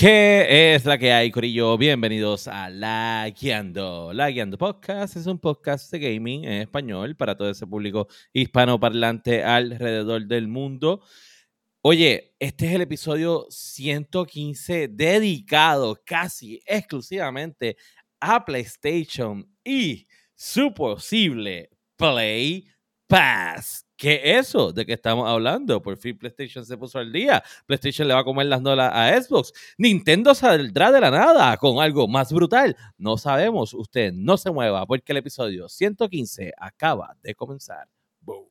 ¿Qué es la que hay, Corillo? Bienvenidos a La Guiando. La Guiando Podcast es un podcast de gaming en español para todo ese público hispanoparlante alrededor del mundo. Oye, este es el episodio 115 dedicado casi exclusivamente a PlayStation y su posible Play Pass. ¿Qué es eso de que estamos hablando? Por fin PlayStation se puso al día. PlayStation le va a comer las nolas a Xbox. Nintendo saldrá de la nada con algo más brutal. No sabemos. Usted no se mueva porque el episodio 115 acaba de comenzar. Boom.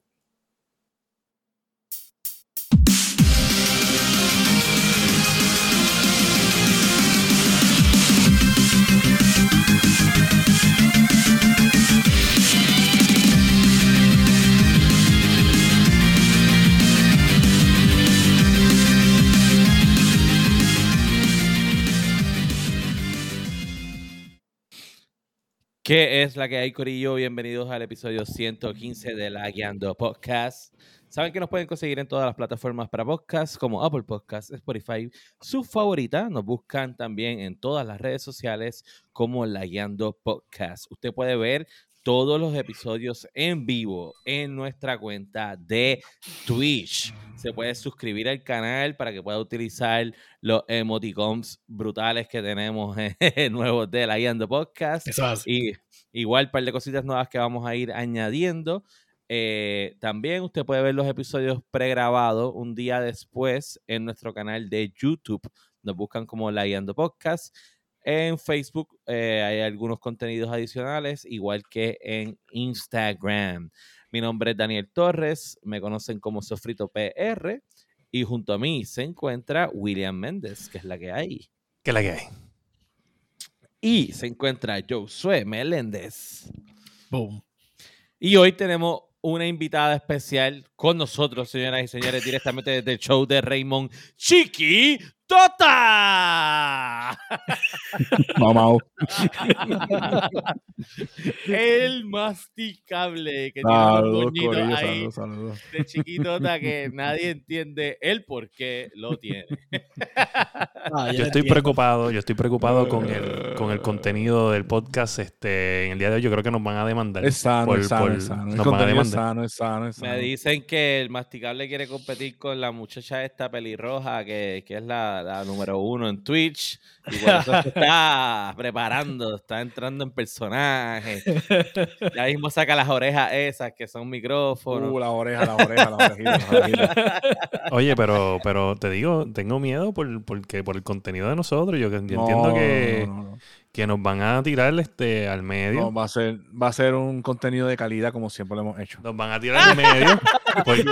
¿Qué es la que hay, Corillo? Bienvenidos al episodio 115 de La Guiando Podcast. Saben que nos pueden conseguir en todas las plataformas para podcast, como Apple Podcasts, Spotify, su favorita. Nos buscan también en todas las redes sociales como La Guiando Podcast. Usted puede ver todos los episodios en vivo en nuestra cuenta de Twitch. Se puede suscribir al canal para que pueda utilizar los emoticons brutales que tenemos nuevos de la Guiando Podcast. Y igual un par de cositas nuevas que vamos a ir añadiendo. Eh, también usted puede ver los episodios pregrabados un día después en nuestro canal de YouTube. Nos buscan como La Guiando Podcast. En Facebook eh, hay algunos contenidos adicionales, igual que en Instagram. Mi nombre es Daniel Torres, me conocen como Sofrito PR, y junto a mí se encuentra William Méndez, que es la que hay. ¿Qué es la que hay? Y se encuentra Josué Meléndez. Boom. Y hoy tenemos una invitada especial con nosotros, señoras y señores, directamente desde el show de Raymond Chiqui Tota. Mamá. el masticable que tiene un ahí de chiquitota que nadie entiende el por qué lo tiene. Ah, yo estoy preocupado, yo estoy preocupado con el, con el contenido del podcast. Este, en el día de hoy yo creo que nos van a demandar. Es sano, es sano, es sano. Nos van a demandar. Es sano, Me dicen que el masticable quiere competir con la muchacha esta pelirroja que, que es la la, número uno en Twitch. Y por eso se está preparando, está entrando en personaje. Ya mismo saca las orejas esas que son micrófonos. Uh, las orejas, las orejas, las orejitas. Oye, pero, pero te digo, tengo miedo por, porque, por el contenido de nosotros. Yo, entiendo que que nos van a tirar este al medio. No, va a ser, va a ser un contenido de calidad como siempre lo hemos hecho. Nos van a tirar al medio porque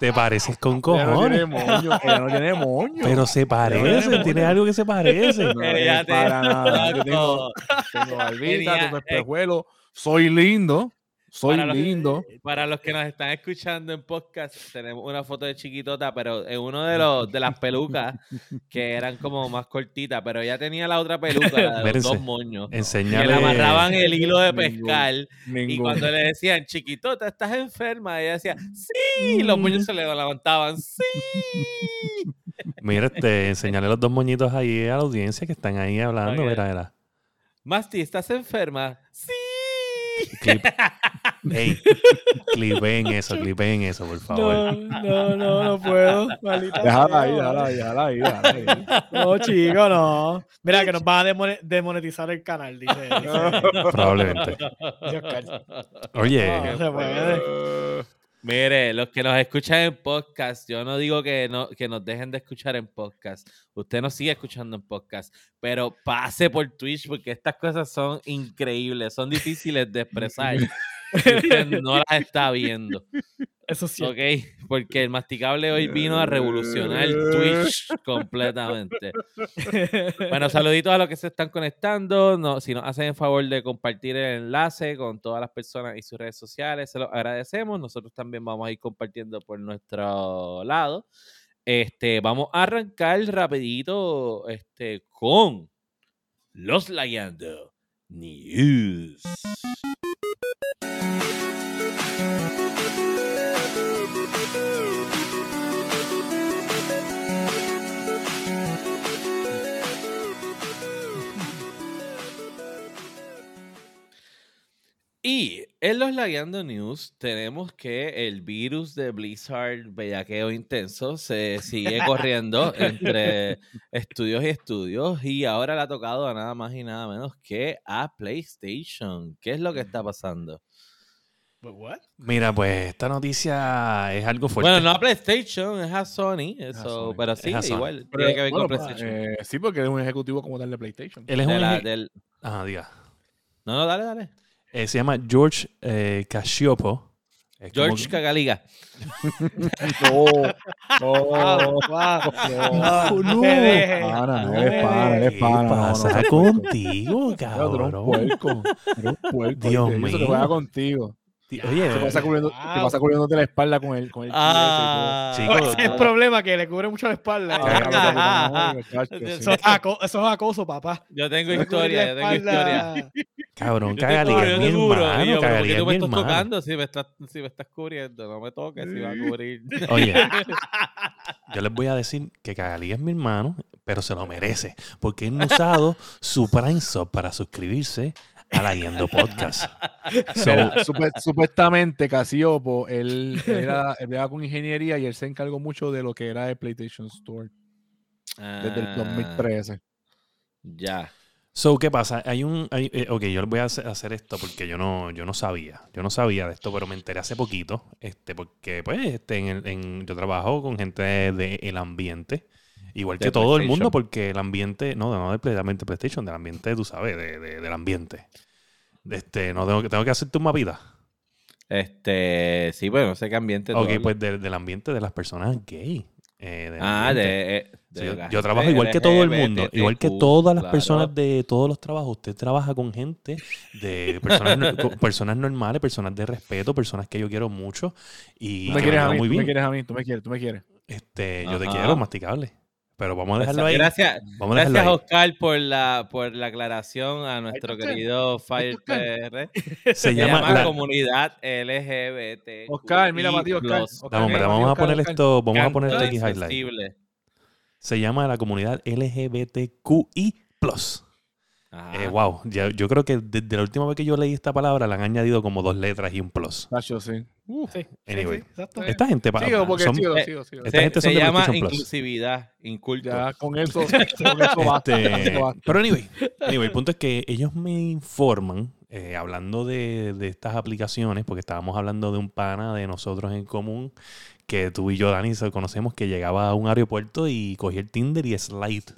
te pareces con cojones. no tiene moño, no tiene moño. Pero se parece, tiene, algo que se parece. No, es para nada. Yo tengo, tengo barbita, tengo espejuelo, soy lindo. Soy lindo. para los que nos están escuchando en podcast, tenemos una foto de chiquitota, pero en uno de los de las pelucas que eran como más cortitas, pero ella tenía la otra peluca, la de los dos moños. Enseñale. Que le amarraban el hilo de pescar. Y cuando le decían, chiquitota, estás enferma, ella decía, sí, y los moños se le levantaban, sí. Mira, este, enseñale los dos moñitos ahí a la audiencia que están ahí hablando, okay. mira, Masti, ¿estás enferma? Sí. Clip. Ey, clipen eso, clipen eso, por favor. No, no, no, no puedo. Déjala ahí, déjala ahí, déjala ahí, déjala ahí. No, chico, no. Mira, que nos van a demonetizar el canal, dice. Probablemente. Oye. No, se puede. Mire, los que nos escuchan en podcast, yo no digo que, no, que nos dejen de escuchar en podcast. Usted nos sigue escuchando en podcast, pero pase por Twitch porque estas cosas son increíbles, son difíciles de expresar. usted no las está viendo. Eso sí. Ok, porque el masticable hoy vino a revolucionar Twitch completamente. Bueno, saluditos a los que se están conectando. No, si nos hacen el favor de compartir el enlace con todas las personas y sus redes sociales, se los agradecemos. Nosotros también vamos a ir compartiendo por nuestro lado. Este, vamos a arrancar rapidito este, con los Layando News. Los Lagueando News tenemos que el virus de Blizzard bellaqueo intenso se sigue corriendo entre estudios y estudios y ahora le ha tocado a nada más y nada menos que a PlayStation. ¿Qué es lo que está pasando? Mira, pues esta noticia es algo fuerte. Bueno, no a PlayStation, es a Sony, eso, pero sí, igual tiene que ver con PlayStation. Eh, sí, porque es un ejecutivo como tal de PlayStation. Él es un del... Ajá, diga. No, no, dale, dale. Eh, se llama George eh, Casiopo. George Cagaliga. no, no, no, no, eres pana, eres pana. ¿Qué pasa contigo, cabrón? Eres un puerco, eres un puerco. Dios mío. Eso te juega contigo. Oye, te pasa, cubriendo, te pasa cubriéndote la espalda con el, con el ah, chico, ese es el problema, que le cubre mucho la espalda. Ah, eso, es acoso, papá. Yo tengo historia, yo tengo historia. Cabrón, es mi hermano, tú me estás tocando si me estás, si me estás cubriendo? No me toques si va a cubrir. Oye, yo les voy a decir que Cagalí es mi hermano, pero se lo merece, porque él no ha usado su Prime Sub para suscribirse a la Yendo Podcast. supuestamente Casiopo, él, era, él era con ingeniería y él se encargó mucho de lo que era el PlayStation Store desde el 2013. Ah, ya. So, ¿qué pasa? Hay un. Eh, ok, yo voy a hacer esto porque yo no, yo no sabía. Yo no sabía de esto, pero me enteré hace poquito. Este, porque, pues, este, en, yo trabajo con gente del ambiente. Igual que todo el mundo, porque el ambiente, no, no de PlayStation, del ambiente, tú sabes, de, del ambiente. Este, no tengo, tengo que hacerte un mapita. Este, sí, bueno, no sé qué ambiente. Ok, pues del ambiente de las personas gay. Eh, ah, de, eh, yo, trabajo igual que todo el mundo, igual que todas las personas de todos los trabajos. Usted trabaja con gente, de personas, personas normales, personas de respeto, personas que yo quiero mucho. Y tú me quieres a mí, muy bien. tú me quieres a mí, tú me quieres, tú me quieres. Este, yo te quiero, masticable. Pero vamos a dejarlo ahí. Gracias, gracias Oscar, por la, por la aclaración a nuestro querido Fire PR. Se, llama, la comunidad LGBT. Oscar, mira, Matías, Oscar. vamos a poner esto, vamos a poner esto aquí highlight. Se llama la comunidad LGBTQI. Eh, wow, yo creo que desde la última vez que yo leí esta palabra le han añadido como dos letras y un plus. Nacho, sí. sí, anyway, esta gente sigo porque son, sigo, sigo, sigo. Esta se, gente se llama inclusividad, inculto. Ya, con eso, con eso basta, este, Pero anyway, anyway, el punto es que ellos me informan, eh, hablando de, de, estas aplicaciones, porque estábamos hablando de un pana de nosotros en común, que tú y yo, Dani, conocemos, que llegaba a un aeropuerto y cogía el Tinder y Slide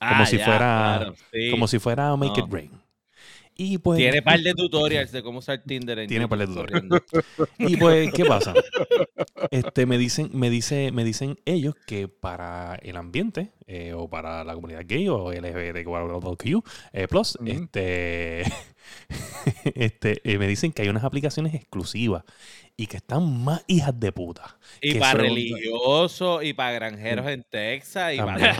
como, ah, si fuera, como si fuera Make It Rain. Y pues, tiene par de tutorials de cómo usar Tinder. En tiene par de tutorials. y pues, ¿qué pasa? Este, me dicen, me dice, me dicen ellos que para el ambiente eh, o para la comunidad gay o LGBTQ eh, plus, este, este, eh, me dicen que hay unas aplicaciones exclusivas y que están más hijas de puta. Y para religiosos, y para granjeros en Texas, y para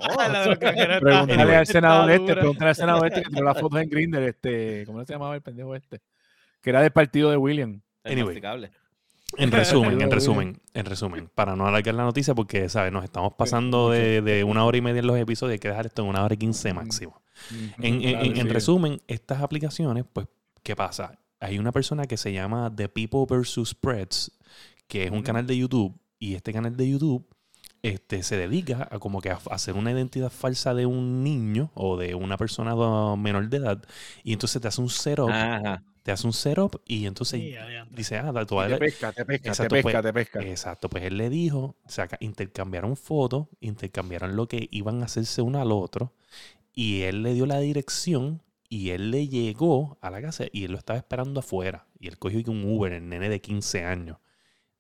Pregúntale al senador este, pregúntale al senador este que tiró las fotos en Grindr, este, ¿cómo se llamaba el pendejo este? Que era del partido de William. Anyway, en resumen, en resumen, en resumen, para no alargar la noticia, porque, ¿sabes? Nos estamos pasando de, de, una hora y media en los episodios, hay que dejar esto en una hora y quince máximo. En, en, en resumen, estas aplicaciones, pues, ¿qué pasa? hay una persona que se llama The People vs. Spreads, que es un canal de YouTube, y este canal de YouTube este, se dedica a como que a hacer una identidad falsa de un niño o de una persona menor de edad, y entonces te hace un setup. Te hace un setup y entonces dice, ah, tú Te pesca, te pesca, te pesca, pues, te pesca. Exacto, pues él le dijo, o sea, intercambiaron fotos, intercambiaron lo que iban a hacerse uno al otro, y él le dio la dirección y él le llegó a la casa y él lo estaba esperando afuera. Y él cogió un Uber, el nene de 15 años.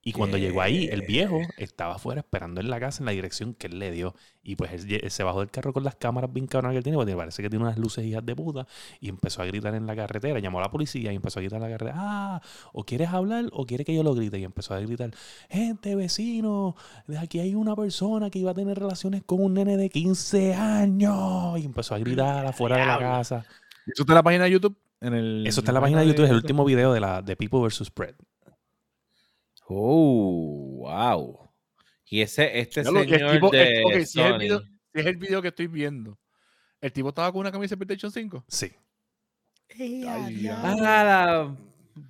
Y cuando llegó ahí, el viejo estaba afuera esperando en la casa en la dirección que él le dio. Y pues él, se bajó del carro con las cámaras bien cabronas que él tiene, porque parece que tiene unas luces hijas de puta. Y empezó a gritar en la carretera. Llamó a la policía y empezó a gritar en la carretera. Ah, o quieres hablar o quiere que yo lo grite. Y empezó a gritar, gente, vecino, de aquí hay una persona que iba a tener relaciones con un nene de 15 años. Y empezó a gritar afuera de la casa. ¿Eso está en la página de YouTube? En el, Eso está en la página de YouTube, es el último video de la de People vs. Spread. Oh, wow. Y ese, este señor de si, es el video, es el video que estoy viendo, ¿el tipo estaba con una camisa de PlayStation 5? Sí. ah,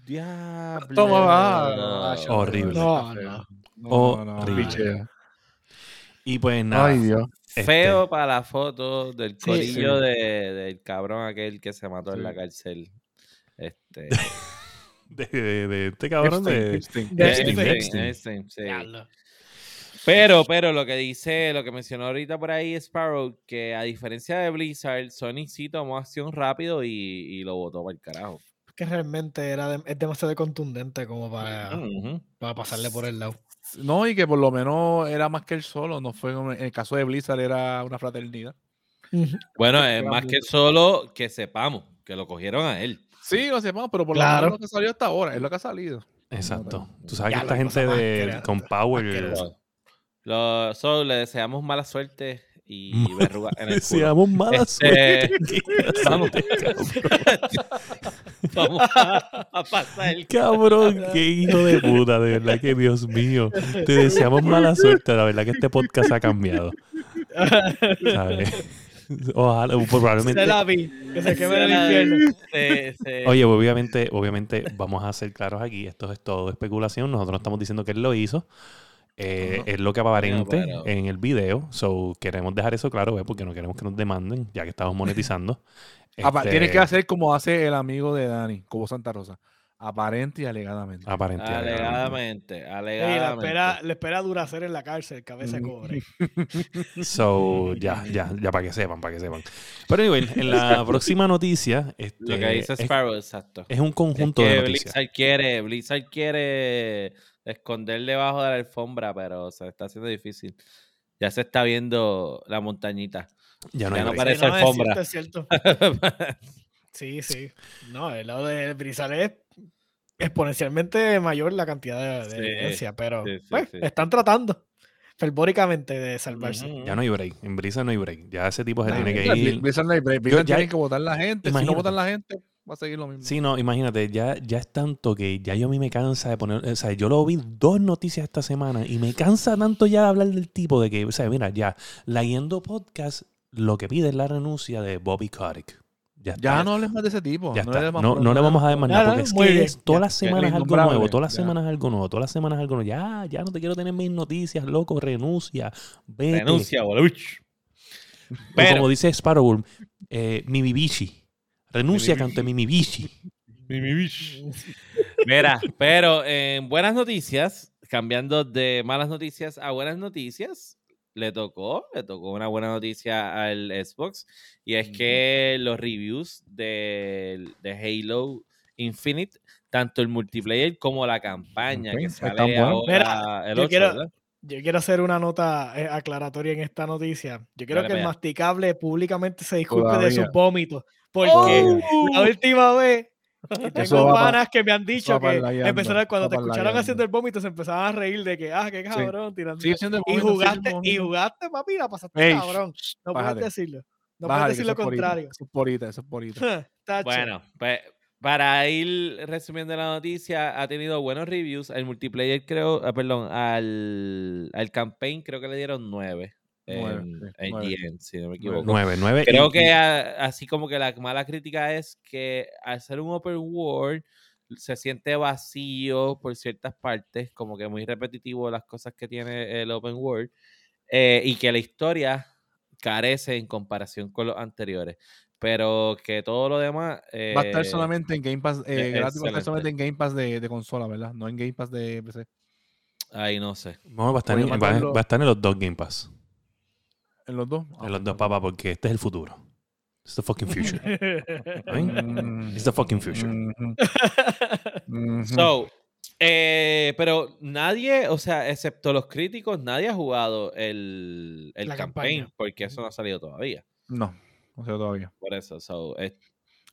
Diablo. Toma, va. Ay, Horrible. No, no. No, no, Horrible. Y pues nada. Ay, Dios. este, Feo para la foto del Sí, corillo sí. de- del cabrón aquel que se mató en la cárcel. Este, de, de- de este cabrón de. Epstein, Epstein. De Epstein, Epstein. Epstein. Epstein, sí. Diablo. Pero, pero lo que dice, lo que mencionó ahorita por ahí Sparrow, que a diferencia de Blizzard, Sony sí tomó acción rápido y, y lo votó para el carajo. Que realmente era de- es demasiado contundente como para, para pasarle por el lado. No, y que por lo menos era más que él solo. No fue en el caso de Blizzard era una fraternidad. Bueno, es más que solo que sepamos que lo cogieron a él. Sí, lo sepamos, pero por Claro. lo menos lo que salió hasta ahora, es lo que ha salido. Exacto. Tú sabes Ya, que esta gente de, con Power. Lo, so, le deseamos mala suerte y verruga en el culo. Deseamos mala Este, suerte. vamos. Vamos a, a pasar el Cabrón, qué hijo de puta, de verdad que Dios mío. Te deseamos mala suerte, la verdad que este podcast ha cambiado. ¿Sabes? Ojalá, probablemente. Se la vi, que se queme el infierno. Oye, obviamente, obviamente, vamos a ser claros aquí. Esto es todo especulación. Nosotros no estamos diciendo que él lo hizo. Eh. Es lo que aparente en el video. So, queremos dejar eso claro, ¿ves? porque no queremos que nos demanden, ya que estamos monetizando. Este, Tienes que hacer como hace el amigo de Dani, como Santa Rosa. Aparente y alegadamente. Aparente. y alegadamente. alegadamente, Ey, la alegadamente. espera, le espera Duracer en la cárcel, cabeza de cobre. So, ya, ya, ya para que sepan, para que sepan. Pero anyway, en la próxima noticia, este, Lo que dice es, Sparrow, exacto. es un Es conjunto que de noticias. Blizzard quiere, Blizzard quiere esconder debajo de la alfombra, pero se está haciendo difícil. Ya se está viendo la montañita. Ya no ya hay no parece Sí, no, es alfombra. cierto, es cierto. Sí, sí. No, el lado de Brizal es exponencialmente mayor la cantidad de, de Sí, evidencia, pero sí, sí, pues, sí. están tratando fervóricamente de salvarse. Ya no hay break. En Brisa no hay break. Ya ese tipo se No, tiene que ir. Blizzard no hay break. Ya- tiene que votar la gente. Si Imagínate. no votan la gente, va a seguir lo mismo. Sí, no, imagínate, ya, ya es tanto que ya yo a mí me cansa de poner, o sea, yo lo vi dos noticias esta semana y me cansa tanto ya de hablar del tipo de que, o sea, mira, ya, la Yendo Podcast lo que pide es la renuncia de Bobby Kotick. Ya, Ya no hables más de ese tipo. ya no está. le des más No, no le vamos a dar más nada, Nada, porque es que bien. es todas las semanas algo nuevo, todas las semanas algo nuevo, todas las semanas algo nuevo. Ya, ya no te quiero tener mis noticias, loco, renuncia, vete. Renuncia, boluch. O Pero, como dice Sparrow, eh, Mimibishi. Renuncia canto Mimibishi. mira, pero en buenas noticias, cambiando de malas noticias a buenas noticias, le tocó, le tocó una buena noticia al Xbox y es que los reviews de, de Halo Infinite, tanto el multiplayer como la campaña que sale ahora el yo 8, quiero- ¿verdad? Yo quiero hacer una nota eh, aclaratoria en esta noticia. Yo quiero Dale que el masticable públicamente se disculpe de sus vómitos. Porque la última vez tengo panas que me han dicho que empezaron cuando te escucharon haciendo el vómito se empezaban a reír de que ah qué cabrón tirando y jugaste y jugaste papi la pasaste Ey, cabrón no bájate. puedes decirlo no puedes decir lo contrario. Eso es porita, eso es porita. Bueno, pues para ir resumiendo la noticia, ha tenido buenos reviews. El multiplayer creo, ah, perdón, al, al campaign creo que le dieron 9 Nueve, en, sí, en nueve. GN, si no me Nueve. equivoco. Nueve, nueve. Creo y- que a- así como que la mala crítica es que al ser un open world se siente vacío por ciertas partes, como que muy repetitivo las cosas que tiene el open world, eh, y que la historia carece en comparación con los anteriores. Pero que todo lo demás... Va a estar eh, solamente en Game Pass, eh, eh, gratis, va a estar solamente en Game Pass de, de consola, ¿verdad? No en Game Pass de PC. Ahí no sé. No, va, a estar en, va, va a estar en los dos Game Pass. ¿En los dos? En los dos, papá, porque este es el futuro. It's the fucking future. It's the fucking future. mhm, mhm. So, eh, pero nadie, o sea, excepto los críticos, nadie ha jugado el, el campaign, campaña. porque eso no ha salido todavía. No, no sé todavía. Por eso, so, es-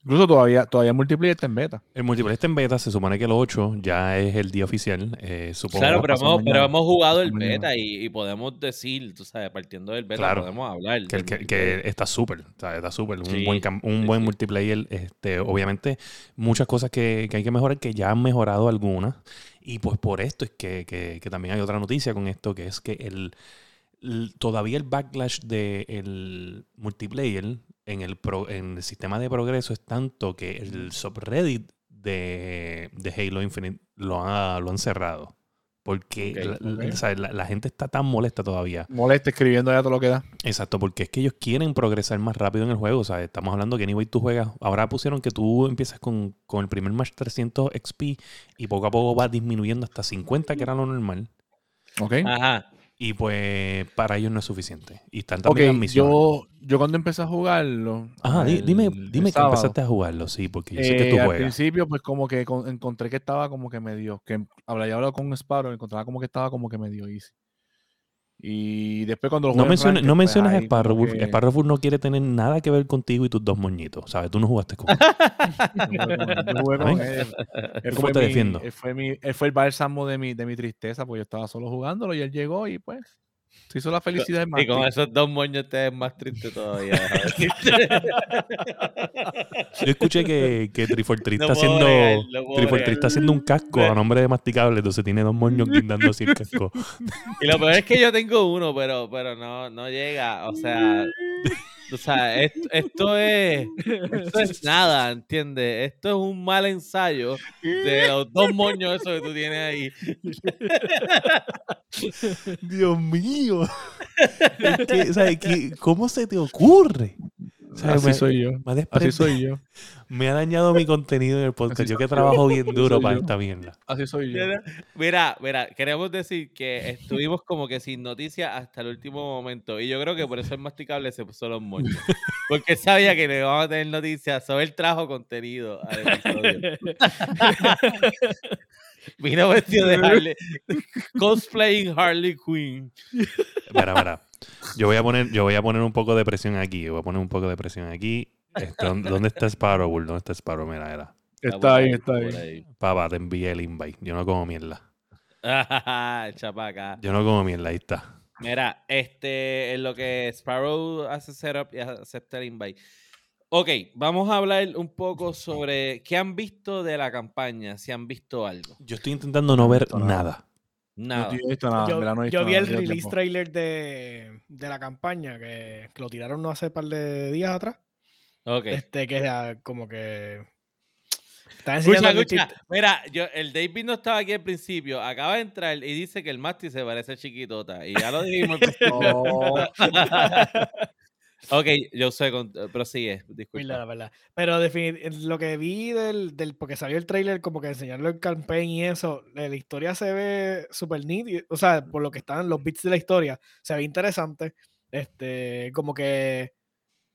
Incluso todavía, todavía el multiplayer está en beta. El multiplayer está en beta, se supone que el 8 ya es el día oficial. eh, supongo. claro, pero hemos, pero hemos jugado el beta y, y podemos decir, tú sabes, partiendo del beta, Claro. podemos hablar. que, que, que está súper, está súper. Un Sí, buen, un sí, buen sí. multiplayer. Este, obviamente, muchas cosas que, que hay que mejorar, que ya han mejorado algunas. Y pues por esto es que, que- que también hay otra noticia con esto, que es que el, el- todavía el backlash del multiplayer en el, pro- en el sistema de progreso es tanto que el subreddit de, de Halo Infinite lo, ha- lo han cerrado. Porque la, la- ok. o sea, la- la gente está tan molesta todavía. Molesta escribiendo ya todo lo que da. Exacto, porque es que ellos quieren progresar más rápido en el juego. O sea, estamos hablando que anyway tú juegas. Ahora pusieron que tú empiezas con, con el primer match 300 XP y poco a poco vas disminuyendo hasta 50, que era lo normal. ¿Ok? Ajá. Y pues para ellos no es suficiente. Y están también misiones. yo, yo cuando empecé a jugarlo. Ajá, el- dime, el dime que empezaste a jugarlo, sí, porque yo sé que eh, tú al juegas. principio, pues como que con- encontré que estaba como que medio. Que hablaba hablado con Sparrow, encontraba como que estaba como que medio easy. Y después cuando lo No menciones, ranked, no pues, menciones a que- Sparrowwolf no quiere tener nada que ver contigo y tus dos moñitos. ¿Sabes? Tú no jugaste con él. Yo jugué con ¿Ven? él. Él ¿Cómo fue te mi- defiendo? Él fue, mi, él fue el bálsamo de mi, de mi tristeza, porque yo estaba solo jugándolo y él llegó y pues se hizo la felicidad de Y con esos dos moños te es más triste todavía. Yo escuché que, que No está haciendo. bregar. está haciendo un casco a nombre de masticable, entonces tiene dos moños guindando así el casco. Y lo peor es que yo tengo uno, pero, pero no, no llega. O sea, o sea esto, es esto es nada, ¿entiendes? Esto es un mal ensayo de los dos moños esos que tú tienes ahí. Dios mío. Es o sea, que- ¿Cómo se te ocurre? Así me- soy yo. me Así soy yo. Me ha dañado mi contenido en el podcast. Así Yo que yo. trabajo bien duro para yo. esta mierda. Así soy yo. Mira, Mira, queremos decir que estuvimos como que sin noticias hasta el último momento. Y yo creo que por eso el masticable se puso los moños. Porque sabía que no íbamos a tener noticias. Sobre él trajo contenido al episodio. Vino vestido de Harley. Cosplaying Harley Quinn. Mira, mira. Yo voy a poner, yo voy a poner un poco de presión aquí. Yo voy a poner un poco de presión aquí. Este, ¿dónde, está Sparrow? Bull? ¿Dónde está Sparrow? Mira, era. Está ahí, está ahí. Papá, te envié el invite. Yo no como mierda. Chapaca. Yo no como mierda, ahí está. Mira, este, en lo que Sparrow hace setup y acepta el invite. Ok, vamos a hablar un poco sobre qué han visto de la campaña, si han visto algo. Yo estoy intentando no ver no. nada. Nada. No he visto nada. yo, no yo vi el release tiempo. trailer de, de la campaña que, que lo tiraron no hace par de días atrás. Ok. Este que era como que. Escucha, escucha. Mira, yo, el David no estaba aquí al principio. Acaba de entrar y dice que el Masti se parece chiquitota. Y ya lo dijimos. No, ok, yo sé, prosigue. Verdad, Disculpa. verdad. Pero definit- lo que vi del, del. Porque salió el trailer, como que enseñarlo el campaign y eso. La, la historia se ve súper nítida. O sea, por lo que están los bits de la historia, se ve interesante. Este, como que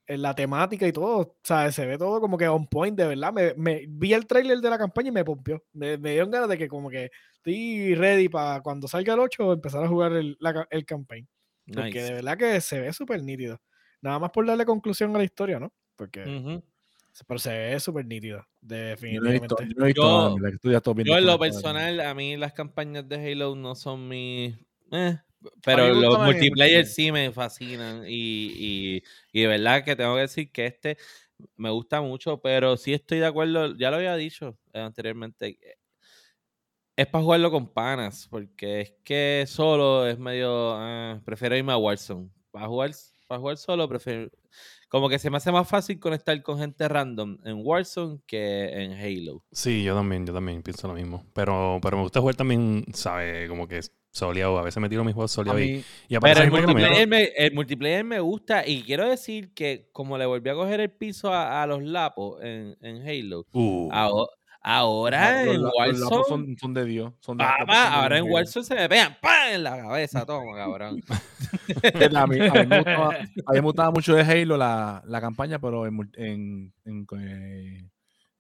en la temática y todo, o sea, se ve todo como que on point, de verdad. Me, me- vi el trailer de la campaña y me pompió. Me, me dieron ganas de que como que estoy ready para cuando salga el 8 empezar a jugar el, la el campaign. Porque Nice. de verdad que se ve súper nítido. Nada más por darle conclusión a la historia, ¿no? Porque, pero se ve súper visto, definitivamente. yo no he visto Yo- nada, en Yo lo personal, a mí las campañas de Halo no son mis... eh, pero los multiplayer sí me fascinan y, y, y de verdad que tengo que decir que este me gusta mucho, pero sí estoy de acuerdo, ya lo había dicho anteriormente, es para jugarlo con panas, porque es que solo es medio... eh, prefiero irme a Warzone. Para jugar, para jugar solo prefiero... Como que se me hace más fácil conectar con gente random en Warzone que en Halo. Sí, yo también, yo también pienso lo mismo. Pero, pero me gusta jugar también, ¿sabe? Como que soleado. A veces me tiro mis juegos A soleados y, y Pero el multiplayer, me, el multiplayer me gusta y quiero decir que como le volví a coger el piso a, a los lapos en, en Halo, Uh, aho- ahora los en los Warzone, son, son de Dios. Son de, papá, los lapos son de ahora en Dios. Warzone se me pegan ¡pam! en la cabeza, toma, cabrón. A mí, a mí me gustaba, a mí me gustaba mucho de Halo la, la campaña, pero en, en, en, eh,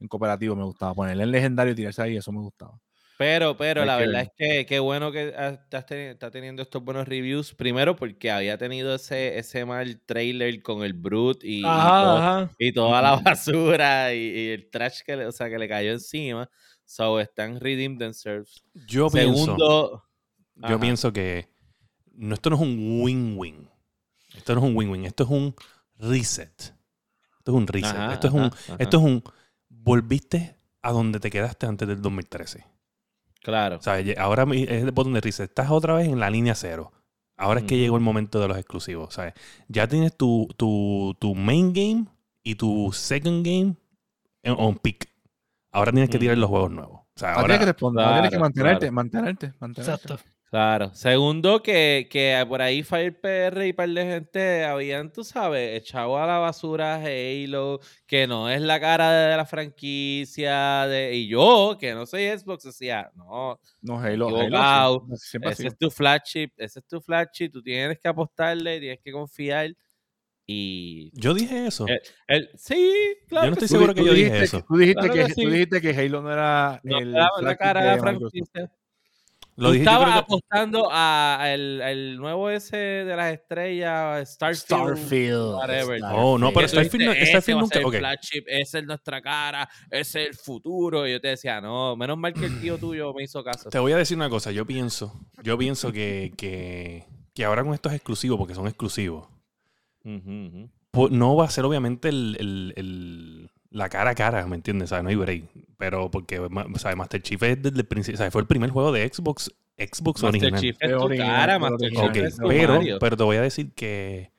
en cooperativo me gustaba. Ponerle el legendario y tirarse ahí, eso me gustaba. Pero, pero Hay la que verdad es que qué bueno que estás teni- está teniendo estos buenos reviews. Primero porque había tenido ese, ese mal trailer con el Brute y, y todo- toda la basura y, y el trash que le, o sea, que le cayó encima. So están redeemed themselves. yo pienso, Segundo, yo ajá. pienso que no, esto no es un win-win. Esto no es un win-win. Esto es un reset. Esto es un reset. Ajá, esto, es un, ajá, esto es un... Volviste a donde te quedaste antes del 2013. Claro. O sea, ye- ahora mi- es el botón de reset. Estás otra vez en la línea cero. Ahora es que llegó el momento de los exclusivos. ¿sabes? Ya tienes tu, tu, tu main game y tu second game en- on peak. Ahora tienes que tirar Mm. los juegos nuevos. O sea, Ahora ahora, tienes que responder, ahora tienes que claro, mantenerte, claro. mantenerte, mantenerte. Exacto. Claro. Segundo, que, que por ahí Fire PR y par de gente habían, tú sabes, echado a la basura a Halo, que no es la cara de la franquicia. De, y yo, que no soy Xbox, decía, no, No, Halo, Halo siempre, siempre ese es tu flagship, ese es tu flagship, tú tienes que apostarle, tienes que confiar. Y yo dije eso. El, sí, claro. Yo no estoy seguro que tú yo dije eso. Tú dijiste, Claro que, que tú sí. dijiste que Halo no era no el era la cara de la Microsoft. franquicia. Lo Tú dijiste, estabas creo que- apostando a el, el nuevo ese de las estrellas, Starfield. Starfield. whatever. Oh, no, pero Starfield no- dices, Starfield "Ese va a nunca- ser el ok. flagship, ese es nuestra cara, ese es el futuro. Y yo te decía, no, menos mal que el tío tuyo me hizo caso. Te voy a decir una cosa. Yo pienso, yo pienso que, que, que ahora con estos exclusivos, porque son exclusivos, no va a ser obviamente el, el- el- la cara a cara, ¿me entiendes? O sea, no hay break. Pero porque, sea, Master Chief es desde el principio, o sea, fue el primer juego de Xbox, Xbox Master original. Chief es tu original, cara, Master. Chief Ok, es tu pero, Mario. pero te voy a decir que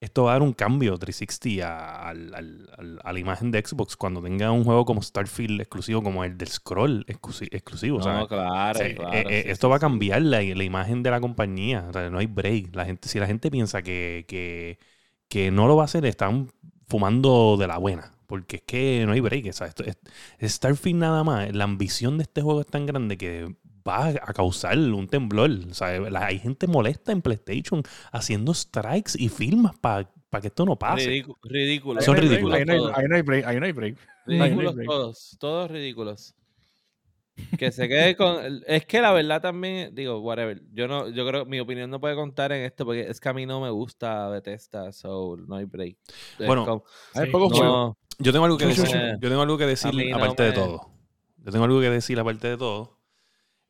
esto va a dar un cambio 360 a, al- al- al- a la imagen de Xbox cuando tenga un juego como Starfield exclusivo, como el del Scroll exclusi- exclusivo. No, ¿sabes? claro, O sea, claro, eh, eh, sí, esto sí, va a cambiar la, la imagen de la compañía. O sea, no hay break. La gente, si la gente piensa que, que, que no lo va a hacer, están fumando de la buena. Porque es que no hay break. sea, esto es, es Starfield nada más. La ambición de este juego es tan grande que va a causar un temblor. La- hay gente molesta en PlayStation haciendo strikes y firmas para que esto no pase. Ridículo. ridículo. Son ridículos. Ahí no hay- no hay break, ahí no hay break. Ahí no hay Ridículos todos, todos ridículos. Que se quede con. Es que la verdad también, digo, whatever. Yo no, yo creo mi opinión no puede contar en esto porque es que a mí no me gusta Bethesda, so no hay break. Bueno, como- Hay Sí. poco juego. no, Yo tengo algo que decir. Yo tengo algo que decir A mí no aparte de me- todo. Yo tengo algo que decir aparte de todo.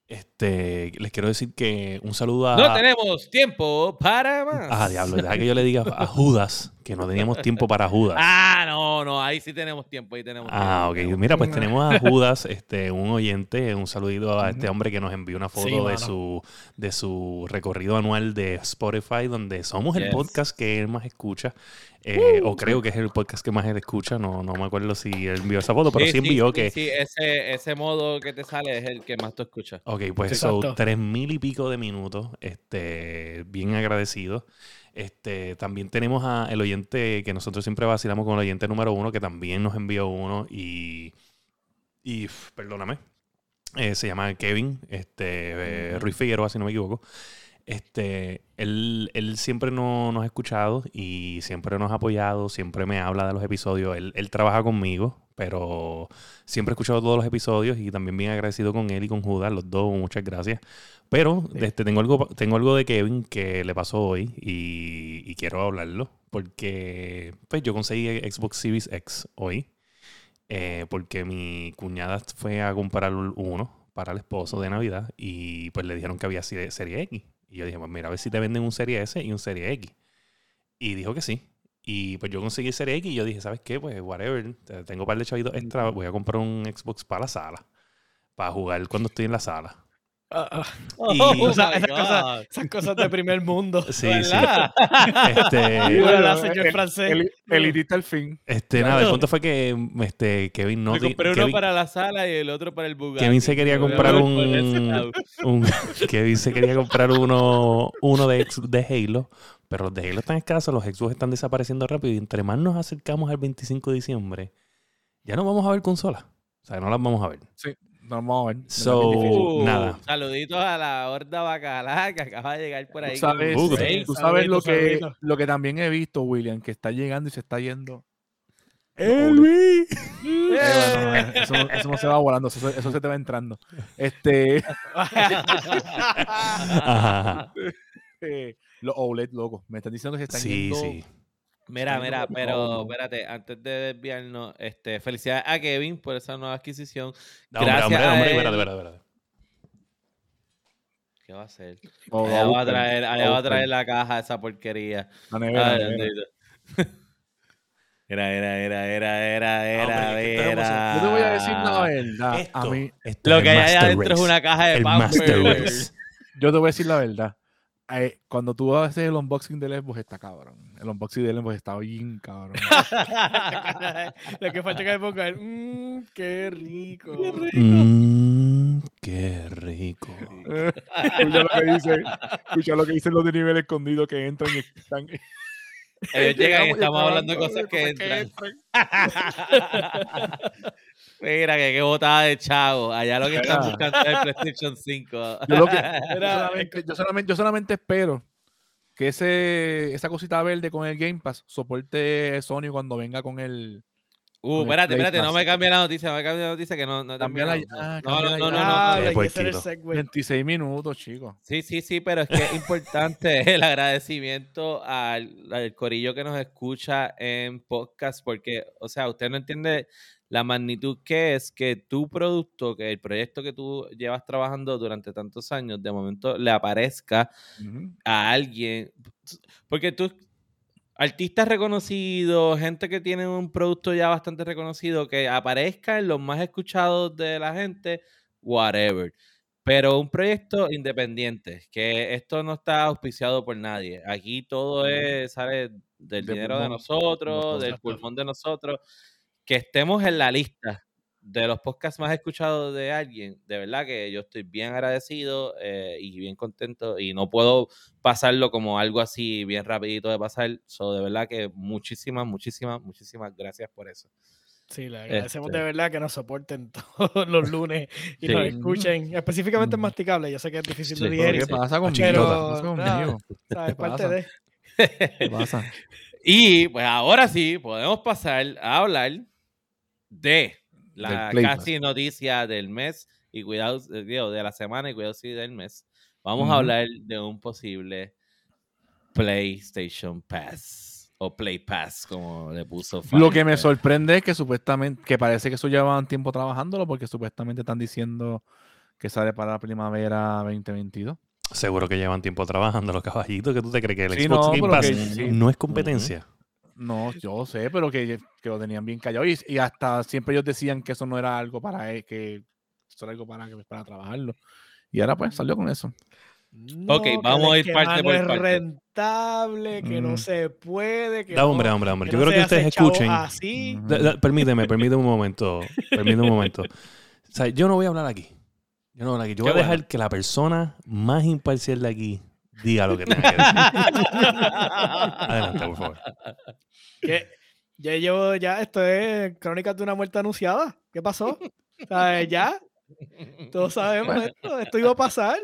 Este, les quiero decir que un saludo a. no tenemos tiempo para más. Ah, diablo, deja que yo le diga a Judas que no teníamos tiempo para Judas. Ah, no, no, ahí sí tenemos tiempo, ahí tenemos Ah, ok. tiempo. Mira, pues tenemos a Judas, este, un oyente, un saludito a este hombre que nos envió una foto Sí, de mano. su de su recorrido anual de Spotify, donde somos el Yes. podcast que él más escucha. eh, o creo que es el podcast que más él escucha. No, no me acuerdo si él envió esa foto, pero sí, envió sí, que. Sí, ese, ese modo que te sale es el que más tú escuchas. Ok, pues son tres mil y pico de minutos. Este, bien agradecido. Este, también tenemos a el oyente que nosotros siempre vacilamos con el oyente número uno, que también nos envió uno y. Y perdóname. eh, se llama Kevin, este, eh, Ruiz Figueroa, si no me equivoco. Este, él, él siempre no- nos ha escuchado y siempre nos ha apoyado, siempre me habla de los episodios. Él, él trabaja conmigo, pero siempre he escuchado todos los episodios y también bien agradecido con él y con Judas, los dos, muchas gracias. Pero Sí. este, tengo, algo, tengo algo de Kevin que le pasó hoy y, y quiero hablarlo porque pues, yo conseguí Xbox Series X hoy eh, porque mi cuñada fue a comprar uno para el esposo de Navidad y pues le dijeron que había serie, X. Y yo dije, pues mira, a ver si te venden un Serie S y un Serie X. Y dijo que sí. Y pues yo conseguí Serie X y yo dije, ¿sabes qué? Pues whatever, te- tengo un par de chavitos extra, voy a comprar un Xbox para la sala. Para jugar cuando estoy en la sala. Ah, ah. Y- Oh O sea, my esas cosas-. Esas cosas de primer mundo. Sí, sí. ¿Verdad? Este, Sí, ¿verdad, el- señor el- francés? el- Elitista al fin. este, nada, el punto fue que este, Kevin no... Me compré uno Kevin, para la sala y el otro para el Bugatti. Kevin se quería comprar un- Kevin se quería comprar uno, uno de, de Halo, pero los de Halo están escasos, los Xbox están desapareciendo rápido y entre más nos acercamos al 25 de diciembre, ya no vamos a ver consolas. O sea, no las vamos a ver. No, vamos a ver. So, difícil. Uh, nada. Saluditos a la horda bacalá que acaba de llegar por ahí. Tú sabes, con tú sabes lo, que, saludito. lo que también he visto, William, que está llegando y se está yendo. ¡Elvi! Eh, eh, eso, no- eso no se va volando, eso, eso se te va entrando. Este, Ajá. eh, los OLED, loco. Me están diciendo que se están Sí, yendo. sí. Mira, mira, yendo pero espérate, antes de desviarnos, este, felicidades a Kevin por esa nueva adquisición. No, hombre, Gracias hombre, a hombre, él. espérate, espérate, espérate. ¿Qué va a hacer? O Allá va a traer, allá va a traer la caja esa porquería. La nevera, Ay. Era, era, era, era, era, era, Hombre, era. Yo te voy a decir la verdad. Esto, A mí, esto Lo que hay allá adentro es una caja de El Master Pampers. Yo te voy a decir la verdad. Eh, cuando tú haces el unboxing del Xbox está cabrón. El unboxing del Xbox está bien cabrón. Lo que falta que me ponga es, mmm, qué rico. Mmm, qué rico. escucha lo que dice, escucha lo que dicen los de nivel escondido que entran y están. Ellos llegan y estamos hablando de cosas que cosas entran. Mira, que qué botada de chavo. Allá lo que están buscando es el PlayStation 5. Yo, lo que- yo Era- solamente, yo, solamente, yo solamente espero que ese, esa cosita verde con el Game Pass soporte Sony cuando venga con el. Uh, Con espérate, Play espérate, no me cambie la noticia, no me cambie la noticia que no, no terminado. ya, No, no, no, no, ya. no, Ah, no. hay que hacer el puerquito. segue. 26 minutos, chicos. Sí, sí, sí, pero es que es importante el agradecimiento al, al corillo que nos escucha en podcast, porque, o sea, usted no entiende la magnitud que es que tu producto, que el proyecto que tú llevas trabajando durante tantos años, de momento le aparezca a alguien, porque tú, artistas reconocidos, gente que tiene un producto ya bastante reconocido, que aparezca en los más escuchados de la gente, whatever. Pero un proyecto independiente, que esto no está auspiciado por nadie. Aquí todo es, sale del De dinero de pulmón, nosotros, nosotros. del pulmón de nosotros. Que estemos en la lista de los podcasts más escuchados de alguien, de verdad que yo estoy bien agradecido eh, y bien contento y no puedo pasarlo como algo así bien rapidito de pasar. So, de verdad que muchísimas, muchísimas, muchísimas gracias por eso. Sí, le agradecemos Este. de verdad que nos soporten todos los lunes y Sí. nos escuchen, específicamente en Mm. Masticable. Yo sé que es difícil Sí, de ¿por ¿Pero digerir, ¿Qué pasa conmigo? Pero, ¿Qué pasa nada. conmigo? ¿sabes? ¿Qué Parte pasa? de... ¿Qué pasa? Y pues ahora sí, podemos pasar a hablar de la casi noticia del mes y cuidado, eh, digo, de la semana y cuidado sí del mes. Vamos a hablar de un posible PlayStation Pass o Play Pass, como le puso Lo que me sorprende es que supuestamente, que parece que eso llevaban tiempo trabajándolo porque supuestamente están diciendo que sale para la primavera 2022. Seguro que llevan tiempo trabajando los caballitos. que tú te crees que el Sí, Xbox no, Game Pass que sí. no es competencia? No, yo sé, pero que, que lo tenían bien callado y, y hasta siempre ellos decían que eso no era algo para él, que eso era algo para, para trabajarlo. Y ahora pues salió con eso. No, Ok, que vamos a ir parte por no es parte. rentable, que no Mm. se puede, que Da, no- hombre, hombre, hombre. que Yo no creo que ustedes escuchen. Así. Da- da- permíteme, permíteme un momento. Permíteme un momento. O sea, yo no voy a hablar aquí. Yo no voy a hablar aquí. Yo voy a dejar que la persona más imparcial de aquí diga lo que tenga que decir. Adelante, por favor. ya llevo, ya, esto es crónicas de una muerte anunciada. ¿Qué pasó? ¿Sabes? Ya, todos sabemos esto, esto iba a pasar.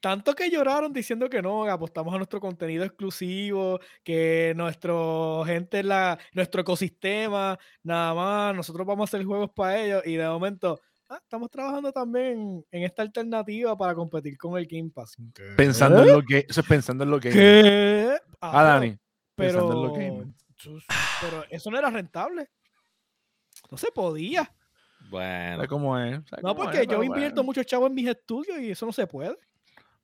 Tanto que lloraron diciendo que no, apostamos a nuestro contenido exclusivo, que nuestro gente, en la, nuestro ecosistema, nada más, nosotros vamos a hacer juegos para ellos y de momento, ah, estamos trabajando también en esta alternativa para competir con el Game Pass. Pensando en lo que eso es pensando en lo que ¿Qué? Ah, Ah, Dani, pensando en pero, lo que pero eso no era rentable. No se podía. Bueno, ¿sabes cómo es? ¿Sabes No, cómo porque es? yo invierto bueno. mucho chavo en mis estudios y eso no se puede.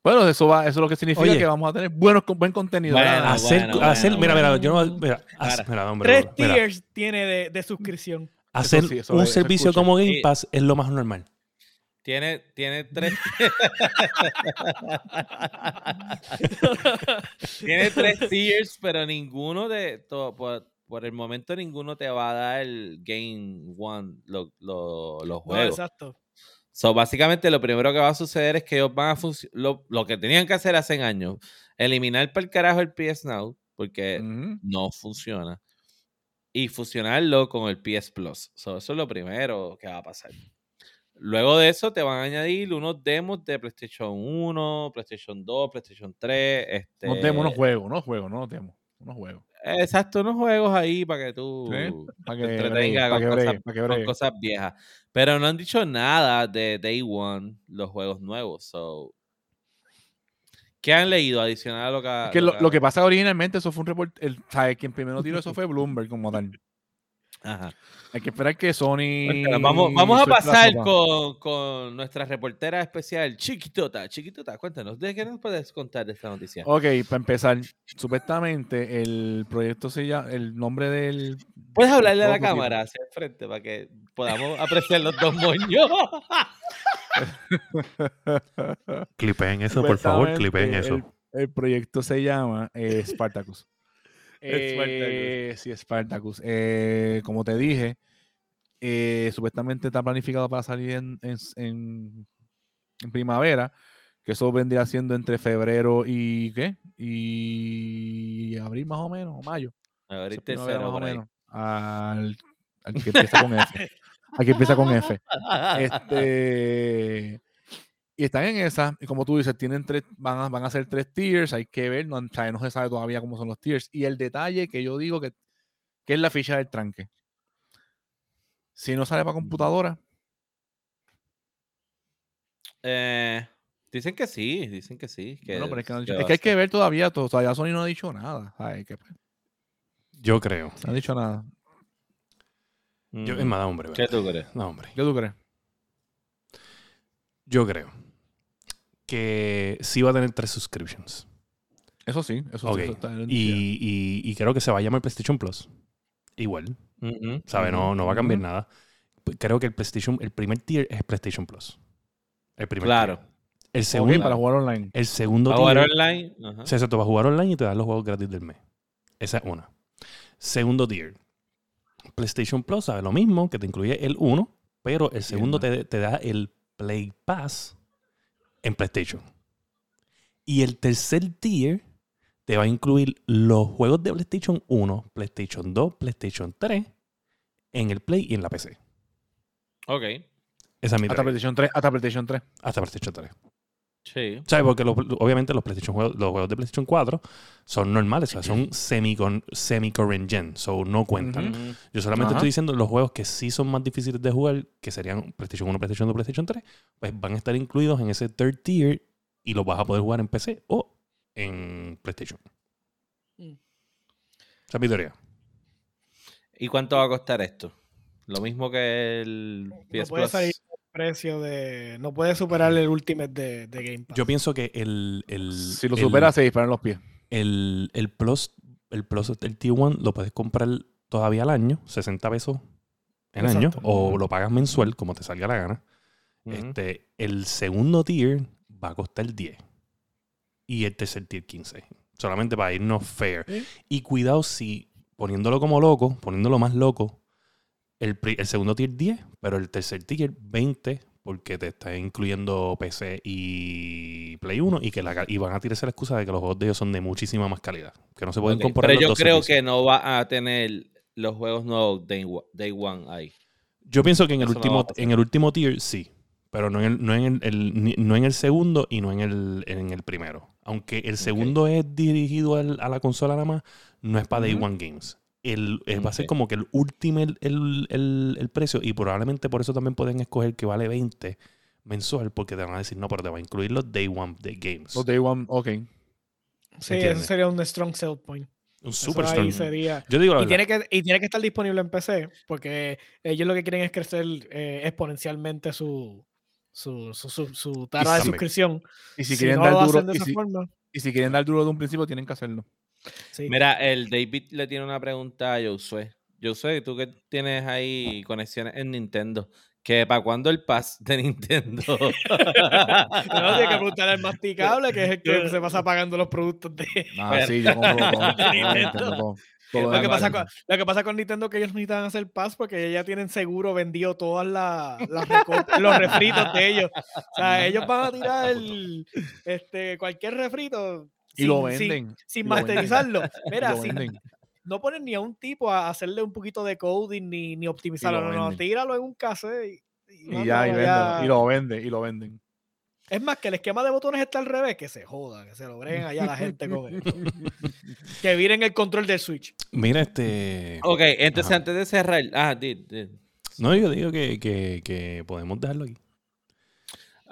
Bueno, eso va, eso es lo que significa Oye. que vamos a tener buenos buen contenido. Bueno, hacer, bueno, hacer, bueno, mira, mira, yo no, mira, mira, hombre, Tres mira, tiers tiene de, de suscripción. Hacer sí, un es- servicio como Game. Pass es lo más normal. tiene, tiene tres. tiene tres tiers, pero ninguno de. to- por, por el momento, ninguno te va a dar el Game One, lo- lo- los No, juegos. exacto. So, básicamente, lo primero que va a suceder es que ellos van a lo, lo que tenían que hacer hace años, eliminar para el carajo el PS Now, porque no funciona. Y fusionarlo con el PS Plus. So, eso es lo primero que va a pasar. Luego de eso te van a añadir unos demos de PlayStation 1, PlayStation 2, PlayStation 3. Este, Unos demos, unos juegos, unos juegos, no unos demos, unos juegos. Exacto, unos juegos ahí para que tú Sí, Para te que entretengas bregue, para con, que cosas, bregue, para que con bregue. cosas viejas. Pero no han dicho nada de Day One, los juegos nuevos. So, ¿Qué han leído adicional a lo que... Es que lo, lo que pasa originalmente, eso fue un reporte, el, ¿sabes? Quien primero tiró eso fue Bloomberg como tal. Ajá. Hay que esperar que Sony. Vamos, vamos a pasar con, con nuestra reportera especial, Chiquitota. Chiquitota, cuéntanos, ¿de qué nos puedes contar de esta noticia? Ok, para empezar, supuestamente el proyecto se llama, el nombre del. ¿Puedes hablarle a la cámara hacia el frente para que podamos apreciar los dos moños? Clipeen eso, por favor, clipeen eso. El, El proyecto se llama eh, Spartacus. Spartacus. Eh, sí, Spartacus. Eh, como te dije, eh, supuestamente está planificado para salir en, en- en- en primavera, que eso vendría siendo entre febrero y ¿qué? Y abril más o menos, o mayo. A ver, Eso el es primavera tercero más o menos. Al, al que empieza con F. Al que empieza con F. Este, y están en esa, y como tú dices, tienen tres, van a, van a ser tres tiers, hay que ver, no, o sea, no se sabe todavía cómo son los tiers. Y el detalle que yo digo que, que es la ficha del tranque. Si no sale para computadora, Eh, dicen que sí, dicen que sí. Que, no, pero es que, no es hay que ver todavía, todo, todavía Sony no ha dicho nada. ¿sabes? Que, Yo creo. no ha dicho nada. Yo, Mm. es más, da hombre. ¿Qué tú crees? No, hombre. ¿Qué tú crees? Yo creo que sí va a tener tres subscriptions. Eso sí, eso sí. eso está en el- Y, y- y creo que se va a llamar PlayStation Plus. Igual, Ujú, ¿sabes? No, no va a cambiar nada. P- Creo que el PlayStation, el primer tier es PlayStation Plus. El primer Claro. tier. El segundo, para jugar online. el segundo ¿Va a jugar tier. online? Ajá. O sea, tú vas a jugar online y te dan los juegos gratis del mes. Esa es una. Segundo tier. PlayStation Plus sabe lo mismo, que te incluye el 1, pero el segundo te, te da el Play Pass en PlayStation. Y el tercer tier te va a incluir los juegos de PlayStation 1, PlayStation 2, PlayStation 3 en el Play y en la PC. Ok. Esa es mi Hasta. PlayStation 3. Hasta PlayStation 3. Hasta PlayStation 3. Sí. ¿Sabes? Porque los- obviamente los, PlayStation juegos, los juegos de PlayStation 4 son normales, o sea, son semi-current gen, so no cuentan. Yo solamente estoy diciendo los juegos que sí son más difíciles de jugar, que serían PlayStation 1, PlayStation 2, PlayStation 3, pues van a estar incluidos en ese third tier y los vas a poder jugar en PC o en PlayStation. Mm. Esa es mi teoría. ¿Y cuánto va a costar esto? Lo mismo que el No PS puede Plus. salir el precio de. No puede superar el Ultimate de, de Game Pass. Yo pienso que el... el Si lo el- supera, se disparan los pies. el, el Plus, el Plus del Tier 1 lo puedes comprar todavía al año, 60 pesos en año, o lo pagas mensual, como te salga la gana. Este, el segundo tier va a costar 10. Y el tercer tier 15. Solamente para irnos fair. Sí. Y cuidado si poniéndolo como loco, poniéndolo más loco, el, el segundo tier 10, pero el tercer tier 20, porque te está incluyendo PC y Play 1 y que la, y van a tirarse la excusa de que los juegos de ellos son de muchísima más calidad. Que no se pueden Ok, comparar Pero los yo dos creo servicios. que no va a tener los juegos nuevos Day, Day One ahí. Yo pienso que en el, Eso último, en el último tier sí, pero no en el, no en el, no en el segundo y no en el, en el primero. Aunque el segundo es dirigido al- a la consola nada más, no es para Day Ujú. One Games. El, eh, Va a ser como que el último el, el- el- el precio y probablemente por eso también pueden escoger que vale 20 mensual porque te van a decir no, pero te va a incluir los Day One de Games. Los Day One, ok. sí, eso sería un strong sell point. Un super strong. sería. Yo digo la Y verdad, tiene, que, y tiene que estar disponible en PC, porque ellos lo que quieren es crecer eh, exponencialmente su, su, su, su, su tara de también. suscripción. Y si, Si quieren no dar duro, y esa si, forma, y si quieren dar duro de un principio, tienen que hacerlo. Sí. Mira, el David le tiene una pregunta a Josué. Josué, tú que tienes ahí conexiones en Nintendo, que para cuándo el pass de Nintendo. No, tiene que preguntarle al masticable, que es el que se pasa pagando los productos de. Ah, Pero- sí, yo compro todo. todo, Nintendo. Nintendo, todo. Todo Lo que, pasa con, lo que pasa con Nintendo es que ellos necesitan hacer pass porque ellos ya tienen seguro vendido todas las, las los refritos de ellos. O sea, ellos van a tirar el, este, cualquier refrito Y lo sin- venden. sin venden, masterizarlo. Mira, sin- no ponen ni a un tipo a hacerle un poquito de coding ni, ni optimizarlo. lo No, no, tíralo en un cassette y, y Y ya, y, allá. y lo venden, y lo venden. Es más, que el esquema de botones está al revés, que se joda, que se lo breguen allá la gente. con- que viren el control del Switch. mira este... ok, entonces Ajá. antes de cerrar. Ah, di- di- No, yo digo que, que, que podemos dejarlo aquí.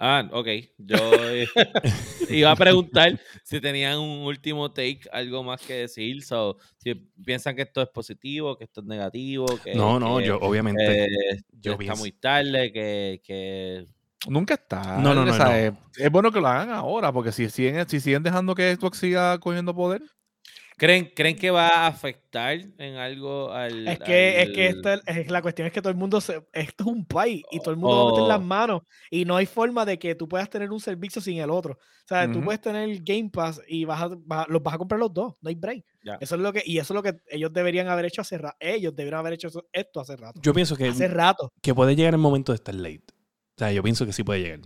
Ah, ok. Yo eh, iba a preguntar si tenían un último take, algo más que decir. So, si piensan que esto es positivo, que esto es negativo. Que, No, no, que, yo obviamente... eh, yo está pienso- muy tarde, que, que Nunca está. No, no, no, no. Es bueno que lo hagan ahora, porque si siguen, si siguen dejando que Xbox siga cogiendo poder, ¿Creen, ¿Creen que va a afectar en algo al. Es que, es que esto, es, la cuestión es que todo el mundo, se, esto es un país y todo el mundo va a meter las Oh. manos y no hay forma de que tú puedas tener un servicio sin el otro. O sea, tú puedes tener Game Pass y vas a, vas a- los vas a comprar los dos, no hay break. Eso es lo que, y eso es lo que ellos deberían haber hecho hace rato. Ellos deberían haber hecho eso- esto hace rato. Yo pienso que, Hace rato. que puede llegar el momento de estar late. O sea, yo pienso que sí puede llegar.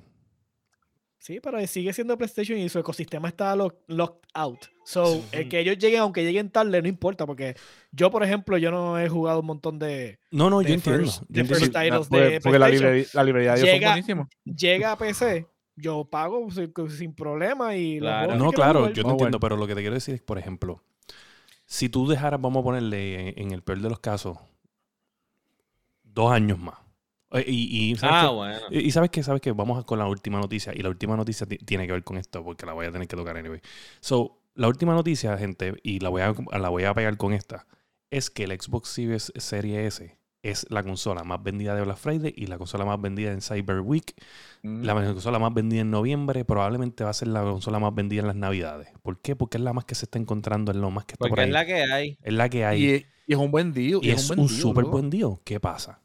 Sí, pero sigue siendo PlayStation y su ecosistema está lock- locked out. So, Sí. el que ellos lleguen, aunque lleguen tarde, no importa, porque yo, por ejemplo, yo no he jugado un montón de. No, no, yo de entiendo. first- yo de entiendo. titles porque, de porque la, librería, la librería de ellos Llega- son buenísimos. Llega a PC, yo pago sin, sin problema y. Claro. No, claro, yo te Vamos a entiendo, pero lo que te quiero decir es, por ejemplo, si tú dejaras, vamos a ponerle en, en el peor de los casos, dos años más. Eh, Y, y, ¿sabes Ah, qué? bueno. Y, y sabes que, sabes que vamos con la última noticia. Y la última noticia ti- tiene que ver con esto, porque la voy a tener que tocar anyway. So, la última noticia, gente, y la voy a, la voy a pegar con esta, es que el Xbox Series Series S es la consola más vendida de Black Friday y la consola más vendida en Cyber Week. Mm. La consola más vendida en noviembre probablemente va a ser la consola más vendida en las navidades. ¿Por qué? Porque es la más que se está encontrando, es lo más que está por Porque ahí. es la que hay. Es la que hay. Y, y es un buen deal. Y es buen un loco. buen día. ¿Qué pasa?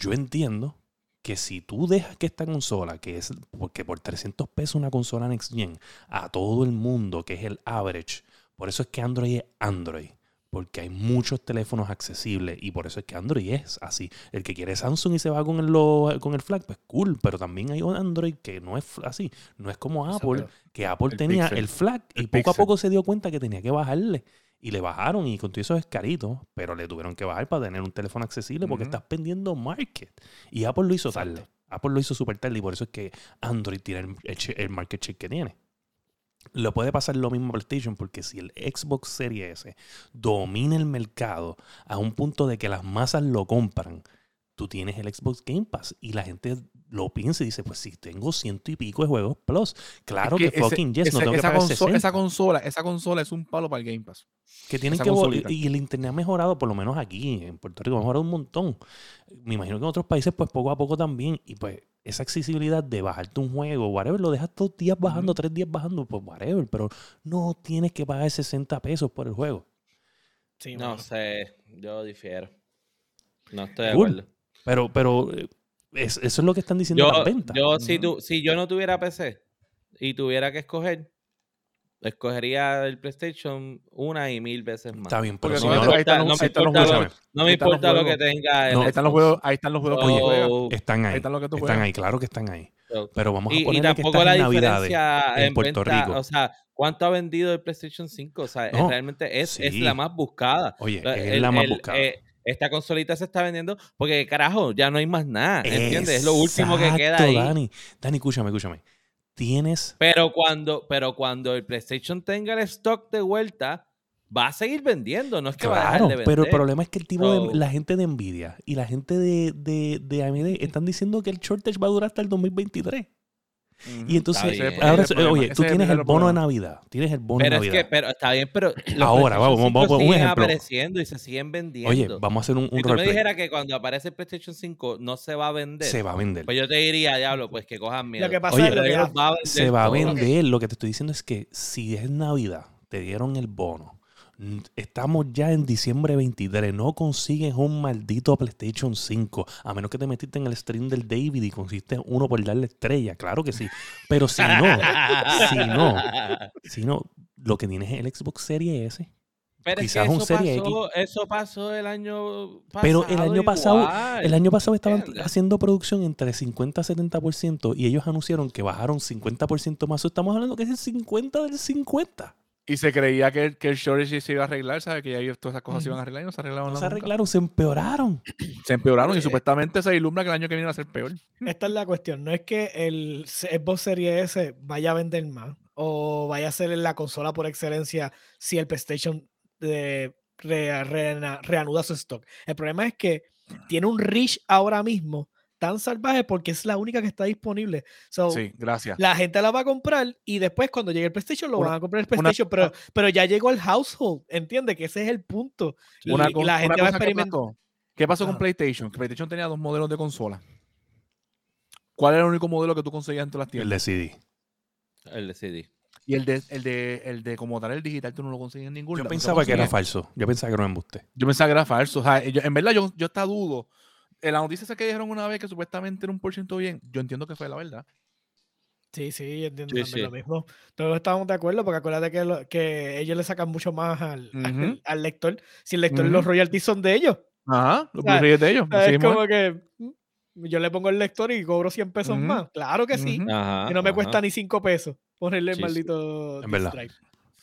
Yo entiendo que si tú dejas que esta consola, que es porque por 300 pesos una consola Next Gen, a todo el mundo, que es el average, por eso es que Android es Android. Porque hay muchos teléfonos accesibles y por eso es que Android es así. El que quiere Samsung y se va con el, lo- con el flag, pues cool. Pero también hay un Android que no es así. No es como Apple, que Apple El tenía Pixel. el flag y El poco a poco se dio cuenta que tenía que bajarle. Y le bajaron y con todo eso es carito, pero le tuvieron que bajar para tener un teléfono accesible porque estás vendiendo market. Y Apple lo hizo Exacto. tarde. Apple lo hizo súper tarde y por eso es que Android tiene el, el che- el market share que tiene. Lo puede pasar lo mismo a PlayStation porque si el Xbox Series S domina el mercado a un punto de que las masas lo compran, tú tienes el Xbox Game Pass y la gente lo piensa y dice, pues si tengo ciento y pico de juegos plus, claro Es que, ese- fucking yes, no que esa, pagar conso- 60. esa consola, esa consola es un palo para el Game Pass. Que tienen Esa que consolita. y el internet ha mejorado, por lo menos aquí en Puerto Rico, ha mejorado un montón. Me imagino que en otros países, pues poco a poco también. Y pues esa accesibilidad de bajarte un juego, whatever, lo dejas dos días bajando, tres días bajando, pues whatever. Pero no tienes que pagar 60 pesos por el juego. Sí, No sé, yo difiero. No estoy de Cool. acuerdo. Pero, pero eh, es- eso es lo que están diciendo Yo, las ventas. yo si, tu- si yo no tuviera PC y tuviera que escoger, escogería el PlayStation una y mil veces más. Está bien, pero Porque si no no, me están importa- están lo- no me Ahí están los importa lo que tenga el No. Ahí están los juegos, ahí están los juegos que. So, están ahí. Ahí están los que tú Están ahí, claro que están ahí. Pero vamos a Y, y ponerle que estás la en Navidades. diferencia en en Puerto venta, Rico. O sea, ¿cuánto ha vendido el PlayStation 5? O sea, No, realmente es, es la más buscada. Oye, es la más el- buscada. eh, esta consolita se está vendiendo porque, carajo, ya no hay más nada. ¿Entiendes? Es lo último que queda ahí. Dani, Dani, escúchame, escúchame. Tienes Pero cuando, pero cuando el PlayStation tenga el stock de vuelta, va a seguir vendiendo. No es que va a dejar de vender. pero el problema es que el tipo de, la gente de Nvidia y la gente de, de, de AMD están diciendo que el shortage va a durar hasta el 2023. Y entonces, bien. ahora, es el oye, tú es el tienes el verdadero bono de. Navidad. Tienes el bono Pero de es Navidad. que, pero está bien, pero Ahora, vamos, vamos, 5 un siguen ejemplo. apareciendo y se siguen vendiendo. Oye, vamos a hacer un, un si tú me dijeras que cuando aparece el PlayStation 5 no se va a vender, Se va a vender. pues yo te diría, diablo, pues que cojan miedo. Lo que pasa Oye, es lo que Pero va a vender Se va a todo. vender. Lo que te estoy diciendo es que si es Navidad, te dieron el bono. Estamos ya en diciembre 23. No consigues un maldito PlayStation 5. A menos que te metiste en el stream del David y consiste uno por darle estrella. Claro que sí. Pero si no, si no, si no, lo que tienes es el Xbox Series S. Pero es quizás que un eso Serie pasó, eso pasó el año pasado. Pero el año pasado-. El año pasado estaban haciendo producción entre 50 y 70% y ellos anunciaron que bajaron 50% más. Estamos hablando que es el 50 del 50. Y se creía que, el- que el shortage se iba a arreglar, ¿sabes? Que ya todas esas cosas se iban a arreglar y no se arreglaron No nada se nunca. arreglaron, se empeoraron. Se empeoraron y Eh, supuestamente se ilumbra que el año que viene va a ser peor. Esta es la cuestión. No es que el Xbox Series S vaya a vender más o vaya a ser la consola por excelencia si el PlayStation eh, re- reanuda su stock. El problema es que tiene un reach ahora mismo tan salvaje porque es la única que está disponible. So, Sí, gracias. La gente la va a comprar y después cuando llegue el PlayStation lo Una- van a comprar el una- PlayStation, pero, pero ya llegó al household, ¿entiende? Que ese es el punto. Y, Una, y co- la una gente va a experimentar. pasó. ¿Qué pasó con. PlayStation? Que PlayStation tenía dos modelos de consola. ¿Cuál era el único modelo que tú conseguías en todas las El tiendas? de CD. El de CD. Y el de, el de, el de como tal, el digital, tú no lo consigues en ningún Yo lado, se pensaba que era falso. Yo pensaba que era un embuste. Yo pensaba que era falso. O sea, yo- en verdad, yo, yo hasta dudo. En la noticia esa que dijeron una vez que supuestamente era un por ciento bien, yo entiendo que fue la verdad. Sí, sí, entiendo Sí, lo mismo. Todos estamos de acuerdo porque acuérdate que, lo- que ellos le sacan mucho más al, lector. Si el lector, Ujú. los royalties son de ellos. Ajá, los O sea, Blu-rays de ellos. Es como que mm, yo le pongo el lector y cobro 100 pesos más. Claro que sí. Ajá, Que no me cuesta ni 5 pesos ponerle el Sí, maldito verdad. drive.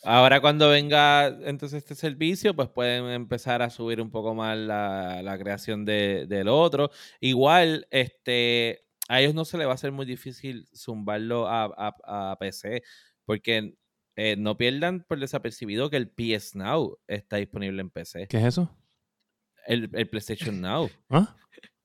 Ahora cuando venga entonces este servicio, pues pueden empezar a subir un poco más la, la creación de, del otro. Igual, este, a ellos no se les va a hacer muy difícil zumbarlo a, a- a PC, porque eh, no pierdan por desapercibido que el PS Now está disponible en PC. ¿Qué es eso? El, el PlayStation Now. ¿Ah?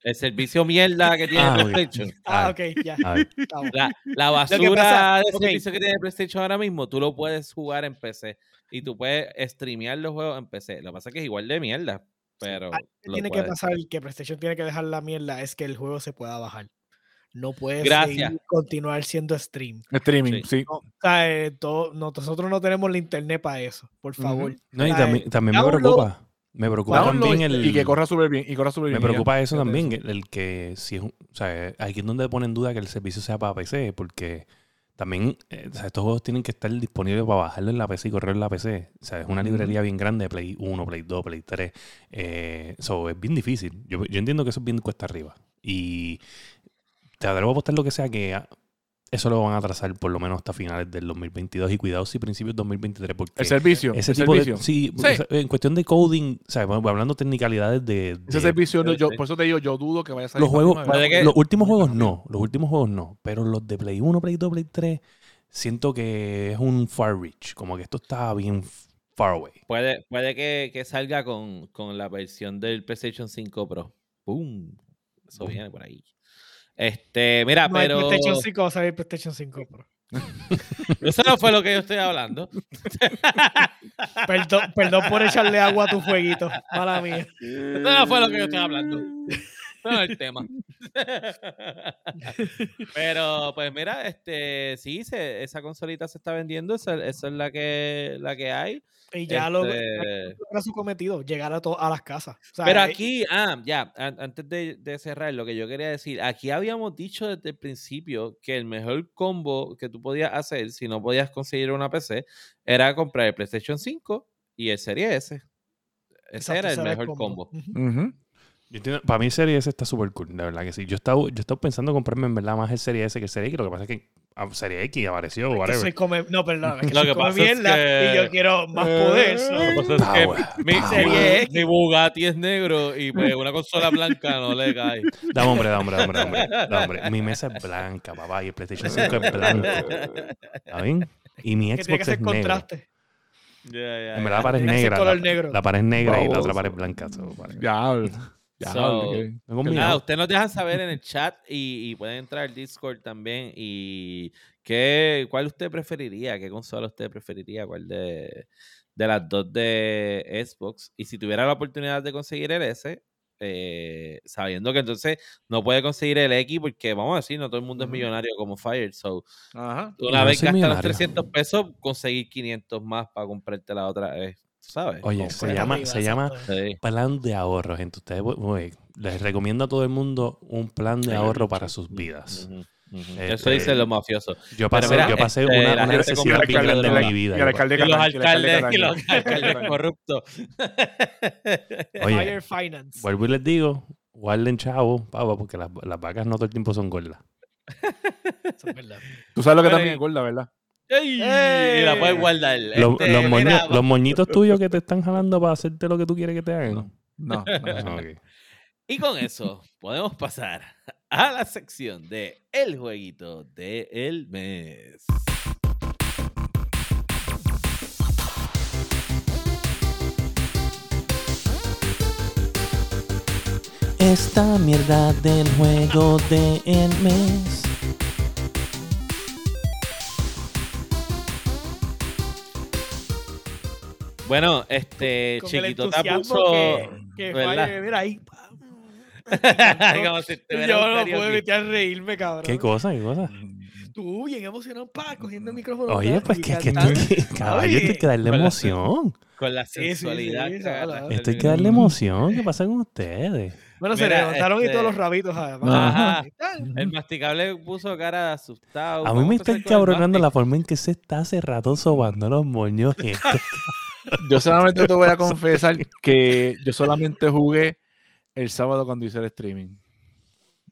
El servicio mierda que tiene Ah. PlayStation. Ah, Ah, ok, ya. A ver, estamos. La, basura pasa- de servicio que tiene PlayStation ahora mismo, tú lo puedes jugar en PC y tú puedes streamear los juegos en PC. Lo que pasa es que es igual de mierda, pero que lo tiene que puedes. pasar, que PlayStation tiene que dejar la mierda, es que el juego se pueda bajar. No puede Gracias. seguir- continuar siendo stream. Streaming, Sí. sí. No, o sea, eh, todo- no- nosotros no tenemos la internet para eso, por favor. No, y O sea, también, también me preocupa. Me preocupa también el. Y que corra súper bien. Y corra súper Me bien. ya. preocupa eso también, el, el que si es un- o sea, aquí es donde pone en duda que el servicio sea para PC, porque también eh, o sea, estos juegos tienen que estar disponibles para bajarlo en la PC y correr en la PC. O sea, es una librería bien grande, Play 1, Play 2, Play 3. Eh, so, es bien difícil. Yo, yo entiendo que eso es bien cuesta arriba. Y te atrevo a apostar lo que sea que ah, eso lo van a trazar por lo menos hasta finales del 2022 y cuidado si principios del 2023 porque El servicio. ese el tipo servicio. de sí, en cuestión de coding, o sea, hablando technicalidades de, Ese de- servicio, no, yo, por eso te digo, yo dudo que vaya a salir. los juegos, que- los últimos juegos no, los últimos juegos no, pero los de Play 1, Play 2, Play 3, siento que es un far reach, como que esto está bien far away. Puede, puede que, que salga con, con la versión del PlayStation 5 Pro. ¡Pum! Eso Boom. viene por ahí. Este, mira, no hay pero. PlayStation 5 va a salir PlayStation 5 Pro. Eso no fue lo que yo estoy hablando. Perdón, perdón por echarle agua a tu fueguito. Mala mía. Eso no fue lo que yo estoy hablando. No es el tema. Pero, pues mira, este, sí, se- esa consolita se está vendiendo, esa, esa es la que, la que hay. Y ya lo Este, era su cometido, llegar a, to- a las casas. O sea, Pero eh, aquí, ah, ya, an- antes de, de cerrar, lo que yo quería decir, aquí habíamos dicho desde el principio que el mejor combo que tú podías hacer si no podías conseguir una PC era comprar el PlayStation 5 y el Serie S. Ese exacto, era el mejor combo. Yo entiendo- para mí Serie S está súper cool, de verdad que sí. Yo estaba, yo estaba pensando comprarme en verdad más el Serie S que el Serie X, lo que pasa es que ah, Serie X apareció, Es que whatever. come- No, perdón, es que Lo que pasa es mierda que- y yo quiero más poder. Lo que pasa es que mi. Serie X. mi Bugatti es negro y pues una consola blanca no le cae. Dame hombre, dame hombre, dame hombre, dame hombre, dame hombre. Mi mesa es blanca, papá, y el PlayStation 5 es blanco. ¿Está bien? Y mi que que Xbox ser es negro. contraste. Ya, ya, En verdad la pared es que negra. La, negro. la pared es negra y la otra pared es blanca. so, vale. Ya, ya. So, nada, ustedes nos dejan saber en el chat y, y pueden entrar al Discord también. Y qué, cuál usted preferiría, qué consola usted preferiría, cuál de, de las dos de Xbox. Y si tuviera la oportunidad de conseguir el S, eh, sabiendo que entonces no puede conseguir el X, porque vamos a decir, no todo el mundo es millonario como Fire. So, Ajá. una No vez gastas los millonario. 300 pesos, conseguir 500 más para comprarte la otra vez. ¿Sabes? Oye, se llama, Arriba, se llama exacto. Sí. plan de ahorro, gente. Ustedes, les recomiendo a todo el mundo un plan de ahorro para sus vidas. Este, Eso dicen los mafiosos. Yo pasé, mira, yo pasé este, una, la una gente necesidad bien grande en mi vida. Y el yo- alcalde Y los alcaldes, y los alcaldes corruptos. Oye, Fire Finance. vuelvo y les digo, guarden chavo, pavo, porque las, las vacas no todo el tiempo son gordas. Eso es verdad. Tú sabes lo que Pero- también es gorda, ¿verdad? ¡Ey! Y la puedes guardar. Los, Este, los, moño- mira, los moñitos tuyos que te están jalando para hacerte lo que tú quieres que te hagan. No. No. Ok. Y con eso podemos pasar a la sección de El Jueguito del Mes. Esta mierda del juego del mes. Bueno, este Con el Chiquito te entusiasmo puso. que, que mira ahí. Como si estuviera Yo no puedo evitar reírme, cabrón. ¿Qué cosa? ¿Qué cosa? Tú bien emocionado, pa, cogiendo el micrófono. Oye, pues que, que, cantando. que- caballo, esto hay que darle Con la- emoción. Con la Sí, sí, sí, sensualidad. sí, el Esto hay que darle emoción. ¿Qué pasa con ustedes? Bueno, se levantaron y todos este- los rabitos, además. Ajá. El masticable puso cara de asustado. A mí me está con el encabronando la forma en que se está hace rato sobando los moños. Yo solamente te voy a confesar que yo solamente jugué el sábado cuando hice el streaming.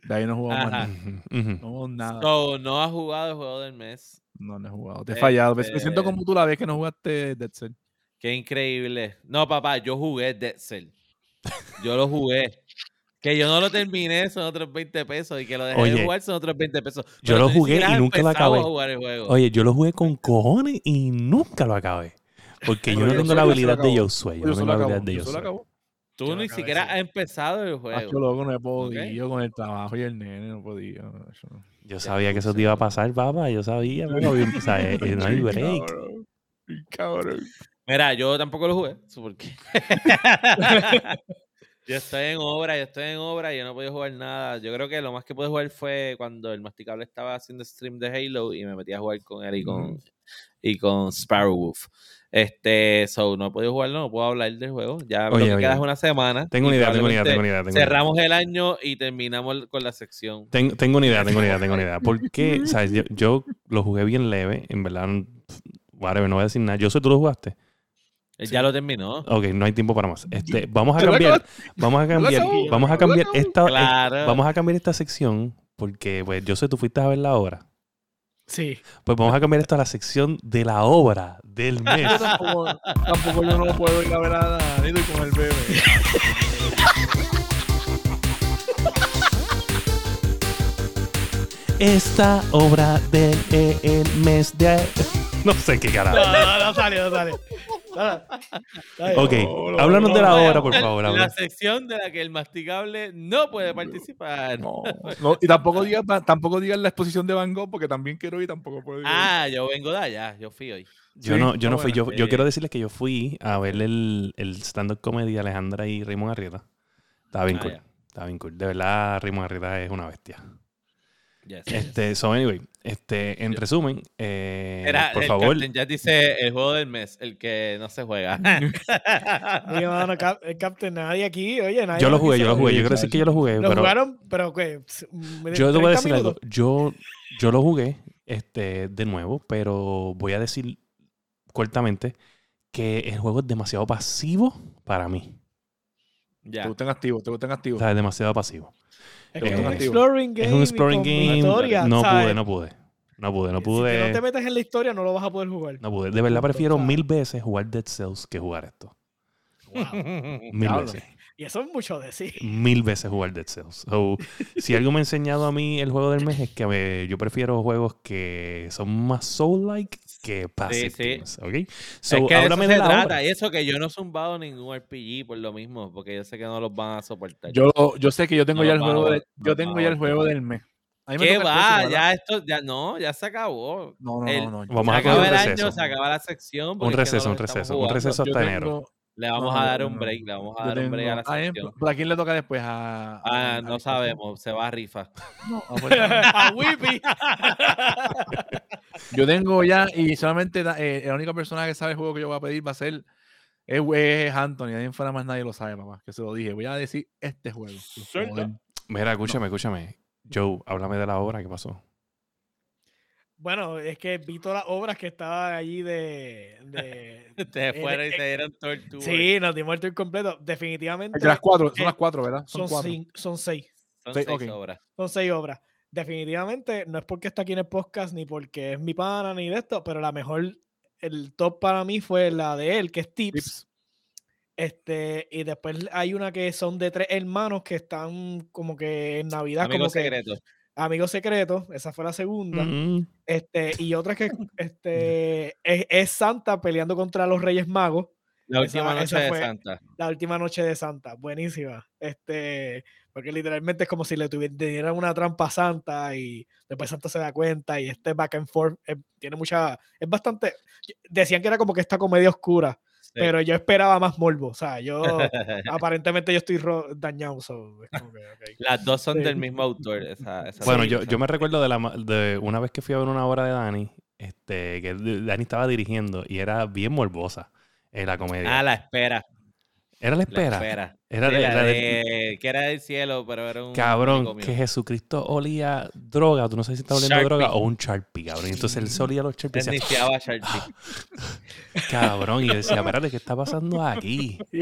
De ahí no jugamos nada. Ujú, ujú. No jugamos nada. So, no ha jugado el juego del mes. No, no he jugado. Te he fallado. Me- siento como tú la vez que no jugaste Dead Cell. Qué increíble. No, papá, yo jugué Dead Cell. Yo lo jugué. Que yo no lo terminé son otros 20 pesos y que lo dejé Oye, de jugar son otros 20 pesos. yo lo jugué y has nunca lo acabé. Oye, yo lo jugué con cojones y nunca lo acabé. Porque yo no yo tengo la yo habilidad de. Josué. Yo Yo no tengo la habilidad de Yo Josué. Tú yo ni siquiera has empezado el Ah, juego. yo loco, no he podido con el trabajo y el nene, no podía. no, eso no. Yo sabía que eso te iba a pasar, papá. Yo sabía. eh, no hay break. Cabrón, Cabrón. Mira, yo tampoco lo jugué. ¿so ¿Por qué? yo estoy en obra, yo estoy en obra y yo no podía jugar nada. Yo creo que lo más que pude jugar fue cuando el masticable estaba haciendo stream de Halo y me metí a jugar con él y con, y con Sparrowwolf. Este, so, no he podido jugarlo, no puedo hablar del juego. Ya Oye, lo que oye. queda es una semana. Tengo una idea, tengo una idea, tengo una idea. Tengo una idea. Cerramos el año y terminamos con la sección. Tengo, tengo una idea, tengo una idea, tengo una idea. Porque, ¿sabes? Yo, yo lo jugué bien leve. En verdad, whatever, no voy a decir nada. Yo sé, tú lo jugaste. Ya lo terminó. Ok, no hay tiempo para más. Este, vamos a ¿Te lo cambiar, vamos a cambiar, vamos a ¿Lo cambiar esta, eh, Claro. vamos a cambiar esta sección porque, pues, yo sé, tú fuiste a ver la obra. Sí. Pues vamos a cambiar esto a la sección de la obra del mes. Yo tampoco, tampoco yo no puedo ir a ver a Danilo y con el bebé. Esta obra del el mes de... No sé qué No, carajo. no, no sale, no sale. Ok, No, no, háblanos de la obra, por favor. La sección de la que el masticable no puede participar. No, no, y tampoco digas tampoco digas la exposición de Van Gogh porque también quiero ir tampoco puedo ir. Ah, yo vengo de allá, yo fui hoy. Yo Sí, no, yo no fui, yo, yo quiero decirles que yo fui a ver el, el stand-up comedy de Alejandra y Raymond Arrieta. Estaba bien Ah, cool. ya. Estaba bien cool. De verdad, Raymond Arrieta es una bestia. Yes. Este, so anyway, este, en resumen, eh, Era, por el favor, Captain ya dice el juego del mes, el que no se juega. Oye, mano, cap- el Captain, nadie aquí, oye, nadie. yo lo jugué, yo lo jugué. Yo quiero decir que yo lo jugué, Lo pero jugaron, pero ¿qué? ¿Me- yo te voy a 30 decir algo. Yo, yo lo jugué este, de nuevo, pero voy a decir cortamente que el juego es demasiado pasivo para mí. Te ya. gustan activos, te gustan O activos. sea, es demasiado pasivo. Es que es un exploring game. Es un exploring game. historia, no ¿sabes? pude, no pude. No pude, no Si pude. no te metes en la historia, no lo vas a poder jugar. No pude. De verdad prefiero mil veces jugar Dead Cells que jugar esto. Wow. Mil veces. Y eso es mucho decir. Mil veces jugar Dead Cells. So, si algo me ha enseñado a mí el juego del mes es que me- yo prefiero juegos que son más soul-like que passive sí. games, ¿ok? So, es que de eso se de la trata. obra. Eso que yo no he zumbado ningún RPG por lo mismo, porque yo sé que no los van a soportar. Yo, yo sé que yo tengo No ya el juego de, yo tengo ya el juego del mes. ¿Qué va? ya esto, ya no, ya se acabó. No, no, el- no, no. Vamos se a coger acaba un el receso. año, se acaba la sección. Un receso, no un receso. Un receso Yo hasta enero. tengo- Le vamos No, a dar no, un no. break, le vamos a dar un break a la ah, sección. em- ¿Pero a quién le toca después? A, a- Ah, a- no a- sabemos, se va a rifa. No, a Whippy. yo tengo ya, y solamente eh, la única persona que sabe el juego que yo voy a pedir va a ser es, es Anthony. Ahí en fuera más nadie lo sabe, papá. Que se lo dije. Voy a decir este juego. Mira, escúchame, escúchame. Joe, háblame de la obra. ¿Qué pasó? Bueno, es que vi todas las obras que estaban allí de. de Te Eh, fueron y eh, se dieron todo el tour. sí, nos dimos el tour completo. Definitivamente. De las cuatro, son eh, las cuatro, ¿verdad? Son, Son, cuatro. cin- son seis. Son seis obras. Son seis obras. Definitivamente, no es porque está aquí en el podcast, ni porque es mi pana, ni de esto, pero la mejor, el top para mí fue la de él, que es Tips. Tips. Este, y después hay una que son de tres hermanos que están como que en Navidad, Amigos como que secretos. Amigos secretos. Esa fue la segunda. Mm, Este, y otra que este, es, es Santa peleando contra los Reyes Magos. La Esa- última noche esa de Santa. La última noche de Santa, buenísima. Este, porque literalmente es como si le tuvi- le dieran una trampa a Santa y después Santa se da cuenta y este back and forth eh, tiene mucha, es bastante, decían que era como que esta comedia oscura. Pero yo esperaba más morbo. O sea, yo aparentemente yo estoy ro- dañado. so, es como que. Las dos son Sí. del mismo autor. esa- esa Bueno, yo, yo me recuerdo de, la, ma- de una vez que fui a ver una obra de Dani, este, que Dani estaba dirigiendo y era bien morbosa eh, la comedia. Ah, la espera. Era la La espera. Era Sí, la la de- de- que era del cielo, pero era un. Cabrón, que Jesucristo olía droga. Tú no sabes si está oliendo Sharpie. droga o un Sharpie, cabrón. Y entonces él se olía los Sharpies. Él decía, iniciaba a Sharpie. cabrón. Y yo decía, espérate, ¿qué está pasando aquí?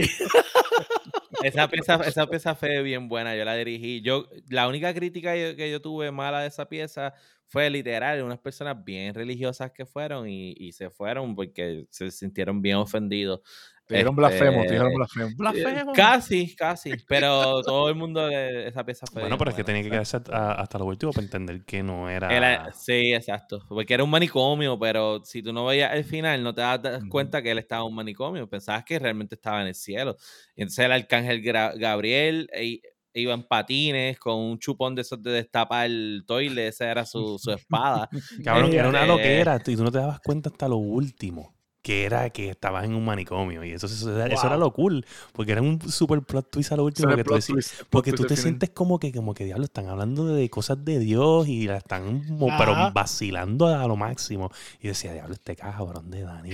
Esa pieza, esa pieza fue bien buena, yo la dirigí. Yo, la única crítica que yo tuve mala de esa pieza fue literal, unas personas bien religiosas que fueron y, y se fueron porque se sintieron bien ofendidos. Te dijeron Este, blasfemo, te dijeron blasfemo. Blasfemo. Casi, casi, pero todo el mundo de esa pieza fue Bueno, pero es que tenía que quedarse hasta lo último para entender que no era... Era- sí, exacto. Porque era un manicomio, pero si tú no veías el final, no te das cuenta que él estaba en un manicomio. Pensabas que realmente estaba en el cielo. Y entonces el arcángel Gra- Gabriel e- iba en patines con un chupón de esos de destapar el toile. Esa era su, su espada. Cabrón, era una Este- loquera y tú no te dabas cuenta hasta lo último. Que era que estabas en un manicomio. Y eso, eso, era- eso era Wow. lo cool. Porque era un super plot twist a lo último. Que tú twist, el porque tú te sientes como que, como que diablo, están hablando de cosas de Dios y la están pero vacilando a lo máximo. Y yo decía, diablo, este cabrón de Dani.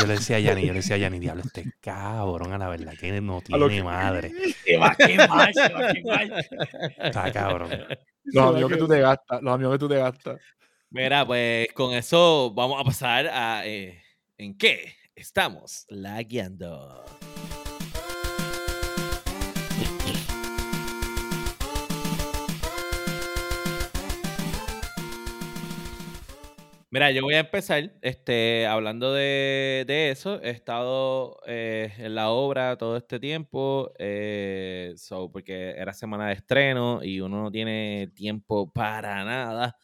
Yo le decía a Yanni, yo le decía a Yanni, diablo, este cabrón, a la verdad que no tiene que- madre. Se va a quemar, se va a quemar. Está cabrón. Los amigos que tú te gastas, los amigos que tú te gastas. Mira, pues con eso vamos a pasar a eh, ¿en qué estamos lagueando? Mira, yo voy a empezar este, hablando de, de eso. He estado eh, en la obra todo este tiempo, eh, so, porque era semana de estreno y uno no tiene tiempo para nada.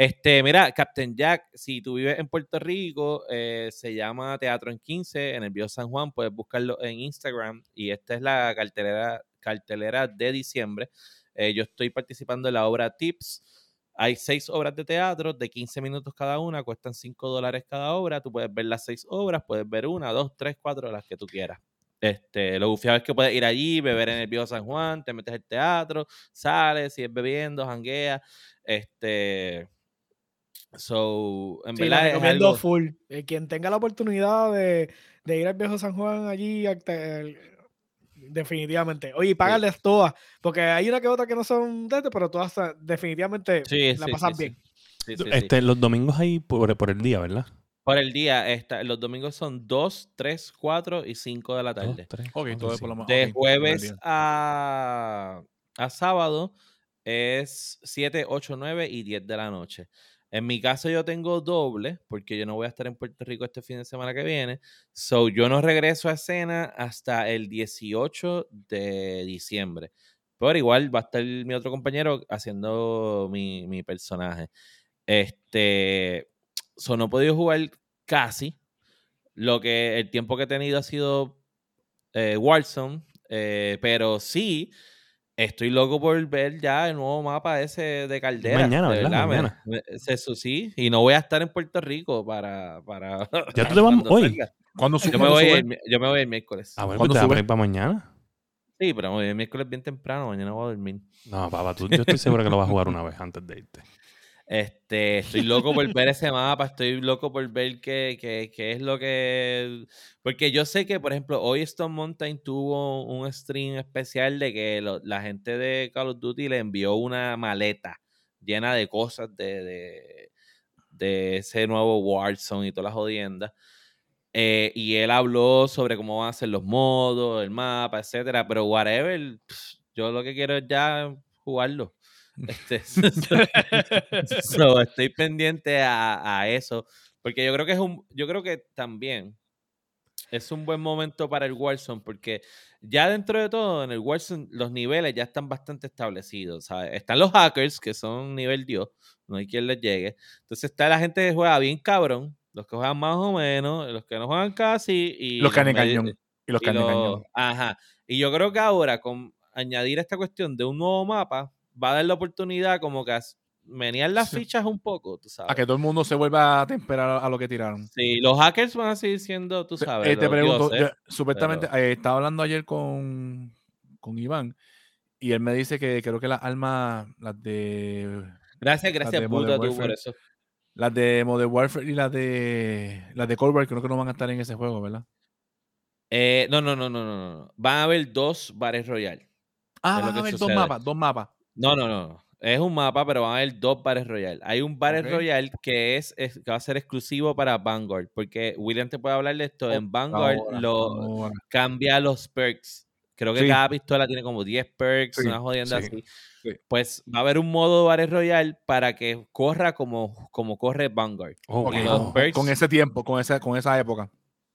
Este, mira, Captain Jack, si tú vives en Puerto Rico, eh, se llama Teatro en 15 en el Bio San Juan, puedes buscarlo en Instagram y esta es la cartelera, cartelera de diciembre. Eh, yo estoy participando en la obra Tips. Hay seis obras de teatro de 15 minutos cada una, cuestan 5 dólares cada obra. Tú puedes ver las seis obras, puedes ver una, dos, tres, cuatro, las que tú quieras. Este, lo gufiado es que puedes ir allí, beber en el Viejo San Juan, te metes al teatro, sales, sigues bebiendo, jangueas. Este, so, en Sí, verdad es recomiendo algo- full. Eh, quien tenga la oportunidad de, de ir al viejo San Juan allí, el- definitivamente. Oye, págales todas, porque hay una que otra que no son de este, pero todas definitivamente Sí, la sí, pasan sí, bien. sí, sí, sí. Este, los domingos ahí por, por el día, ¿verdad? Por el día, esta- los domingos son 2, 3, 4 y 5 de la Dos, tarde. tres, Ok, cuatro, todo es por cinco. lo más. De ok, jueves a, a sábado es 7, 8, 9 y 10 de la noche. En mi caso yo tengo doble porque yo no voy a estar en Puerto Rico este fin de semana que viene. So yo no regreso a escena hasta el 18 de diciembre. Pero igual va a estar mi otro compañero haciendo mi, mi personaje. Este, so no he podido jugar casi. Lo que el tiempo que he tenido ha sido eh, Warzone, eh, pero sí estoy loco por ver ya el nuevo mapa ese de Caldera. Mañana, ¿verdad? me- Mañana. me- eso sí, y no voy a estar en Puerto Rico para. para Ya tú te vas hoy. ¿Cuándo, Yo me, cuándo voy sube? el, mi- yo me voy el miércoles. Ah, bueno, ¿Cuándo pues te para mañana. Sí, pero me voy el miércoles bien temprano, mañana voy a dormir. No, papá, tú, yo estoy seguro que lo vas a jugar una vez antes de irte. Este, estoy loco por ver ese mapa, estoy loco por ver qué, qué- qué es lo que... Porque yo sé que, por ejemplo, hoy Stone Mountain tuvo un stream especial de que la gente de Call of Duty le envió una maleta llena de cosas de, de, de ese nuevo Warzone y todas las jodiendas. Eh, y él habló sobre cómo van a ser los modos, el mapa, etcétera. Pero whatever, yo lo que quiero es ya jugarlo. Este, so, estoy pendiente a, a eso. Porque yo creo que es un. Yo creo que también es un buen momento para el Warzone. Porque ya dentro de todo, en el Warzone, los niveles ya están bastante establecidos. ¿sabes? Están los hackers, que son nivel Dios. No hay quien les llegue. Entonces está la gente que juega bien cabrón. Los que juegan más o menos, los que no juegan casi. Y Los carne medio- cañón. Y los. Ajá. Y yo creo que ahora, con añadir esta cuestión de un nuevo mapa, va a dar la oportunidad como que a menear las fichas un poco, tú sabes. A que todo el mundo se vuelva a temperar a lo que tiraron. Sí, los hackers van a seguir siendo, tú sabes. eh, te pregunto, dioses. yo- supuestamente eh, estaba hablando ayer con, con Iván y él me dice que creo que las armas, las de Gracias, gracias, de puta, tú por eso. las de Modern Warfare y las de las de Cold War creo que no van a estar en ese juego, ¿verdad? Eh, no, no, no, no, no. Van a haber dos bares royal. Ah, van a haber dos mapas, dos mapas. No, no, no. Es un mapa, pero van a haber dos bares royal. Hay un bar Ok. royal que es, es- que va a ser exclusivo para Vanguard, porque William te puede hablar de esto. En Vanguard Ahora, lo ahora. cambia los perks. Creo que Sí. cada pistola tiene como 10 perks, Sí, una jodienda sí, así. sí. Pues va a haber un modo bares royal para que corra como, como corre Vanguard. Oh, los perks- Con ese tiempo, con esa, con esa época.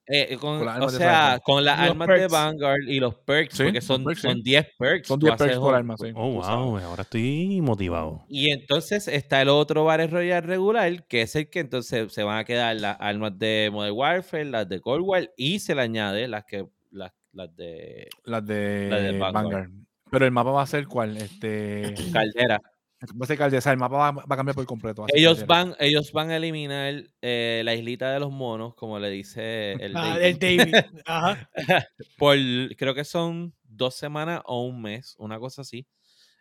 Eh, con- Con las o armas de esa sea, con las armas de. Vanguard y los perks, Sí, porque son, perks, sí. son 10 perks. Son tú 10 haces perks por arma, sí. Oh, wow. Ahora estoy motivado. Y entonces está el otro Battle Royale regular, que es el que entonces se van a quedar las armas de Modern Warfare, las de Cold War, y se le añade las que las, las de Las de, La de Vanguard. Vanguard. Pero el mapa va a ser cuál? Este. Caldera. Va a ser Caldera. El mapa va, va a cambiar por completo. Ellos van, ellos van a eliminar eh, la islita de los monos, como le dice el Ah, David, el David. Ajá. por creo que son dos semanas o un mes, una cosa así.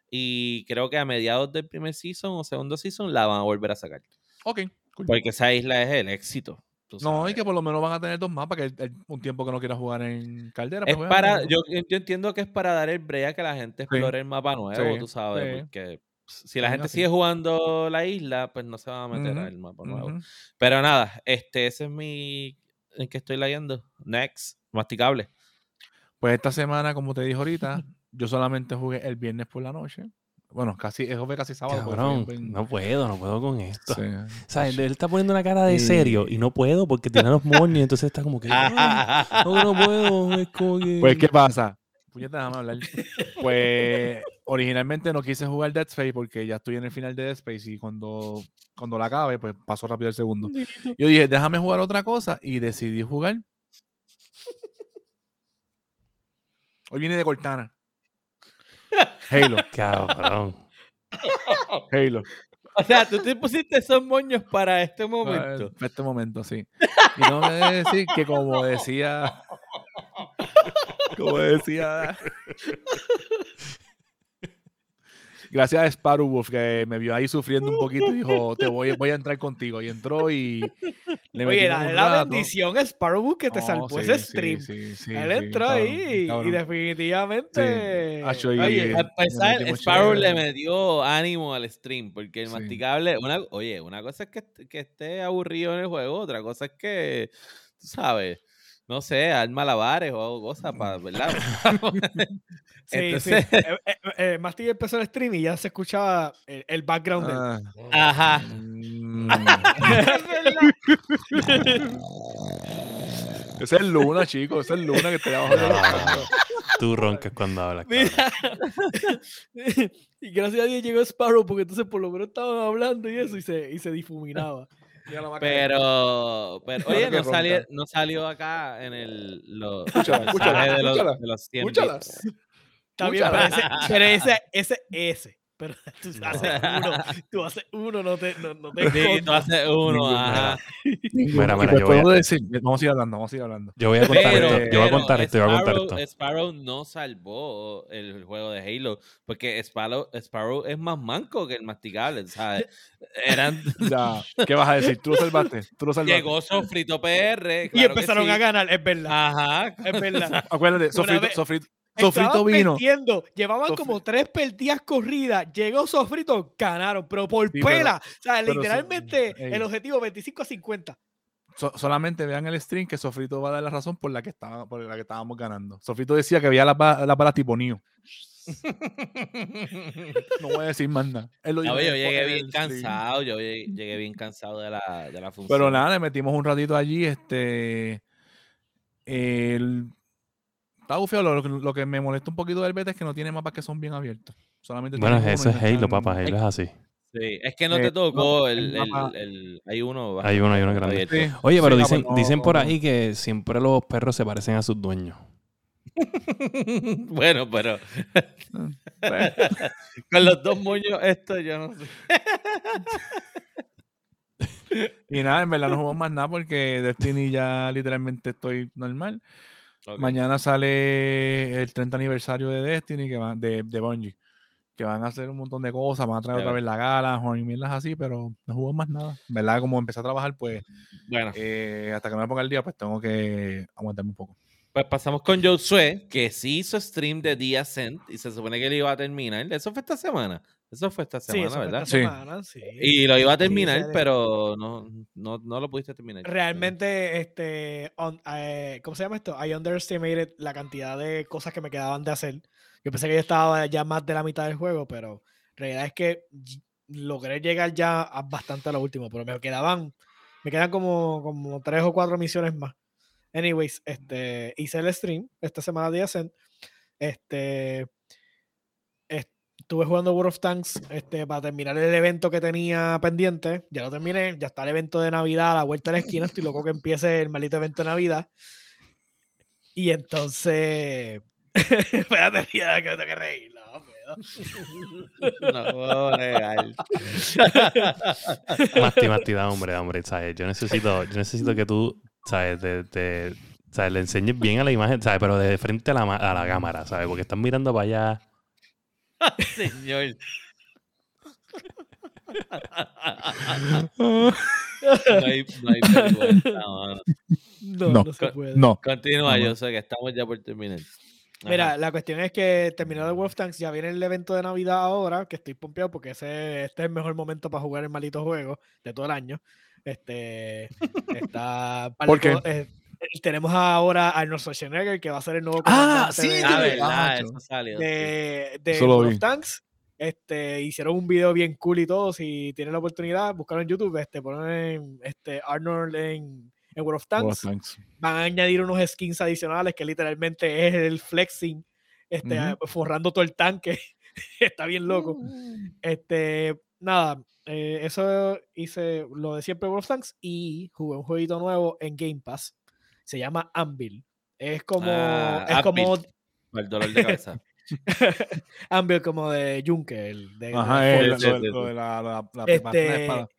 Y creo que a mediados del primer season o segundo season la van a volver a sacar. Ok. cool. Porque esa isla es el éxito. No, y que por lo menos van a tener dos mapas, que el- el- un tiempo que no quiera jugar en Caldera. Es pues, para, yo, yo entiendo que es para dar el break a que la gente explore el mapa nuevo, sí, tú sabes, sí. porque si la gente así. sigue jugando la isla, pues no se va a meter Ujú, al mapa nuevo. Pero nada, este, ese es mi, en que estoy leyendo. Next, masticable. Pues esta semana, como te dije ahorita, yo solamente jugué el viernes por la noche. Bueno, casi, eso fue casi sábado. Cabrón, no puedo, no puedo con esto. Sí. O sea, él, él está poniendo una cara de serio Y- no puedo porque tiene los moños, entonces está como que. "Ay, no, no puedo. Es como que. Pues, ¿qué pasa? Puñeta, déjame hablar. Pues, originalmente no quise jugar Dead Space porque ya estoy en el final de Dead Space y cuando, cuando la acabe, pues paso rápido el segundo. Yo dije, déjame jugar otra cosa y decidí jugar. Hoy viene de Cortana. Halo, Cabrón. Halo. o sea, tú te pusiste esos moños para este momento. Para este momento, sí. Y no me debe decir que como decía. Como decía. Gracias a Sparrow Wolf que me vio ahí sufriendo un poquito y dijo, te voy, voy a entrar contigo. Y entró y le Oye, metimos la, rato. bendición es Sparrow que te salvó sí, ese stream. sí, sí, Él sí, entró cabrón, ahí cabrón. y definitivamente. Hacho, y- oye, A Sparrow le metió ánimo al stream, porque el Sí. masticable, una, oye, una cosa es que, que esté aburrido en el juego, otra cosa es que, tú sabes, no sé, al malabares o cosas para, ¿verdad? sí, entonces- sí. Eh, eh, eh, Masti empezó el stream y ya se escuchaba el, el background de él. Ah, Ajá. mm. Ese es Luna, chicos. Ese es Luna que te abajo la Ah, tú roncas cuando hablas. Mira. y gracias a Dios llegó Sparrow porque entonces por lo menos estaban hablando y eso y se, y se difuminaba. Pero, oye, no salió, no salió acá en el los Escúchala, escúchala, de los, escúchala, de los 100 escúchala. bits. Está bien, pero ese, pero ese, ese, ese. Pero tú haces uno, tú haces uno, no te, no, no te Sí, tú haces uno, ajá. Mira, Y mira, yo voy a- decir, vamos a ir hablando, vamos a ir hablando. Yo voy a contar Pero, esto. Yo voy a contar esto. Yo voy a contar Sparrow- esto. Sparrow no salvó el juego de Halo, porque Sparrow, Sparrow es más manco que el masticable, ¿sabes? Eran, Ya, ¿qué vas a decir? ¿Tú lo salvaste? ¿Tú lo salvaste? llegó Sofrito PR. y claro empezaron sí. a ganar, es verdad. Ajá. Es verdad. Acuérdate, sofrito, sofrito vino. perdiendo, llevaban como tres partidas corridas, llegó Sofrito, ganaron, pero por Sí, pero- pela. o sea, literalmente el objetivo 25 a 50. So- solamente vean el stream que Sofrito va a dar la razón por la que, estaba, por la que estábamos ganando. Sofrito decía que veía las ba- las balas tipo Neo. No voy a decir más nada. No, yo el llegué bien cansado, yo llegué, llegué bien cansado de la, de la función. Pero nada, le metimos un ratito allí. Este. El. Está bufeo. Lo, que me molesta un poquito del beta es que no tiene mapas que son bien abiertos. Solamente Bueno, tiene eso es Halo, están- papá. Halo es así. Sí, es que no Eh, te tocó no, el, el el- mapa- el- Hay uno. Hay uno, hay uno grande. Sí, Oye, pero dicen, no- dicen por ahí que siempre los perros se parecen a sus dueños. bueno, pero con los dos moños, esto yo no sé. y nada, en verdad no jugamos más nada porque Destiny ya literalmente estoy normal. Mañana sale el 30 aniversario de Destiny, que va, de, de Bungie, que van a hacer un montón de cosas, van a traer otra vez la gala, y mierdas así, pero no jugamos más nada. ¿Verdad? Como empecé a trabajar, pues Bueno, eh, hasta que no me ponga el día, pues tengo que aguantarme un poco. pues pasamos con Josué, que sí hizo stream de The Ascent y se supone que lo iba a terminar. Eso fue esta semana. Eso fue esta Sí, semana, eso fue ¿verdad? esta Sí. semana, sí. Y lo iba a terminar, pero no, no, no lo pudiste terminar. Realmente, este, on- eh, ¿cómo se llama esto? I underestimated la cantidad de cosas que me quedaban de hacer. Yo pensé que yo estaba ya más de la mitad del juego, pero la realidad es que logré llegar ya a bastante a lo último, pero me quedaban, me quedan como, como tres o cuatro misiones más. Anyways, este, hice el stream esta semana de Ascent. Este, est- estuve jugando World of Tanks este, para terminar el evento que tenía pendiente. Ya lo terminé, ya está el evento de Navidad a la vuelta de la esquina. Estoy loco que empiece el maldito evento de Navidad. Y entonces. Espérate, que me tengo que reír. No, puedo. No puedo negar. Masti, Masti, da hombre, da hombre, ¿sabes? Yo necesito, yo necesito que tú, ¿sabes? Te, te- ¿sabes? Le enseñes bien a la imagen, ¿sabes? Pero de frente a la, a la cámara, ¿sabes? Porque están mirando para allá. Señor. No hay, no hay vergüenza, mano. No, No, no se puede. No, Continúa, No, yo sé que estamos ya por terminar. Mira, Ajá. la cuestión es que terminado el World of Tanks, ya viene el evento de Navidad ahora, que estoy pompeado porque ese, este es el mejor momento para jugar el maldito juego de todo el año. Este está ¿Por qué? Eh, tenemos ahora a Arnold Schwarzenegger, que va a ser el nuevo Ah, comandante sí, de- de- verdad, ah, eso salió. de, de Eso lo World vi. of Tanks. Este, hicieron un video bien cool y todo. Si tienen la oportunidad, buscaron en YouTube, este, ponen este, Arnold en, en World of World Tanks of Tanks. van a añadir unos skins adicionales que literalmente es el flexing, este, Ujú. forrando todo el tanque. Está bien loco. Este, nada, eh, eso hice lo de siempre World of Tanks y jugué un jueguito nuevo en Game Pass. Se llama Anvil. Es como, Ah, es como el dolor de cabeza. Anvil como de Junker. el de- de Ajá, el- lo, de la, Este, espada.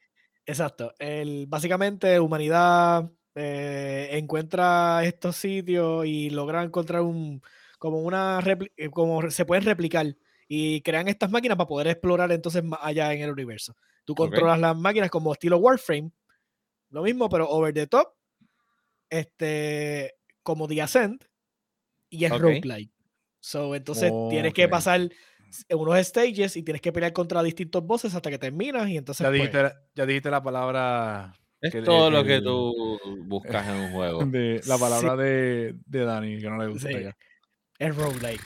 Exacto. El, básicamente, humanidad eh, encuentra estos sitios y logra encontrar un como una eh, como se pueden replicar y crean estas máquinas para poder explorar entonces más allá en el universo. Tú controlas las máquinas como estilo Warframe, lo mismo, pero over the top, este, como The Ascent, y es Ok. roguelike. So, entonces tienes que Ok. pasar unos stages y tienes que pelear contra distintos bosses hasta que terminas y entonces Ya pues, dijiste, la- ya dijiste la palabra Es Que todo el- lo que tú buscas en un juego. de la palabra de, de Dani, que no le gusta Sí. ya. Es roguelike.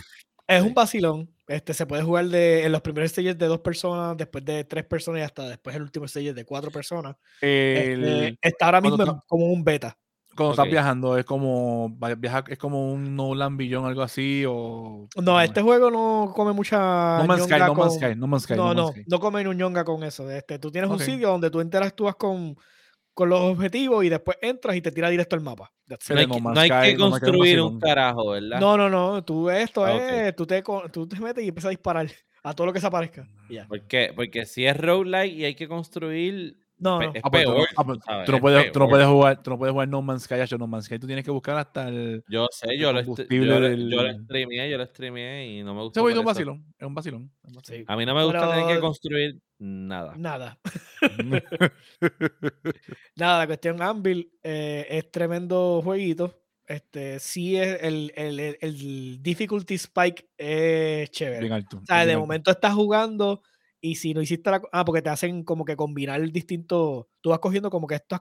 Es un vacilón. Este, se puede jugar de, en los primeros stages de dos personas, después de tres personas y hasta después el último stage de cuatro personas. Este, El- está ahora mismo está- como un beta. Cuando Ok. estás viajando, es como viajar, es como un No Land Beyond, algo así, o No, ¿cómo este es? juego no come mucha. No Man's Sky, No Man's con- Sky, No Man's Sky, No, No no, Man's Sky. no come un ñonga con eso. Este, tú tienes un sitio donde tú interactúas con, con los objetivos y después entras y te tira directo al mapa. No hay, No que, Man's no hay Sky, que No Man's Sky es un construir un carajo, ¿verdad? No, no, no. Tú esto Ah, es. Tú te, tú te metes y empiezas a disparar a todo lo que se aparezca. y ya. ¿Por qué? Porque si es roguelike y hay que construir, No, pe- no. es Ah, pues tú no- peor. ah, pues puedes, tú no peor. puedes jugar, tú no puedes jugar No Man's Sky, hacho, No Man's Sky, tú tienes que buscar hasta el Yo sé, yo lo, yo, lo- del- yo lo streameé, yo lo streameé y no me gustó. jueguito es un vacilón, es un vacilón. es un vacilón. Sí. A mí no me gusta tener que Pero- construir nada. Nada. Nada, la cuestión Anvil eh, es tremendo jueguito. Este, sí es el, el, el- el difficulty spike es chévere. Bien alto. O sea, bien de alto. momento estás jugando y si no hiciste la... Ah, porque te hacen como que combinar distintos... Tú vas cogiendo como que estos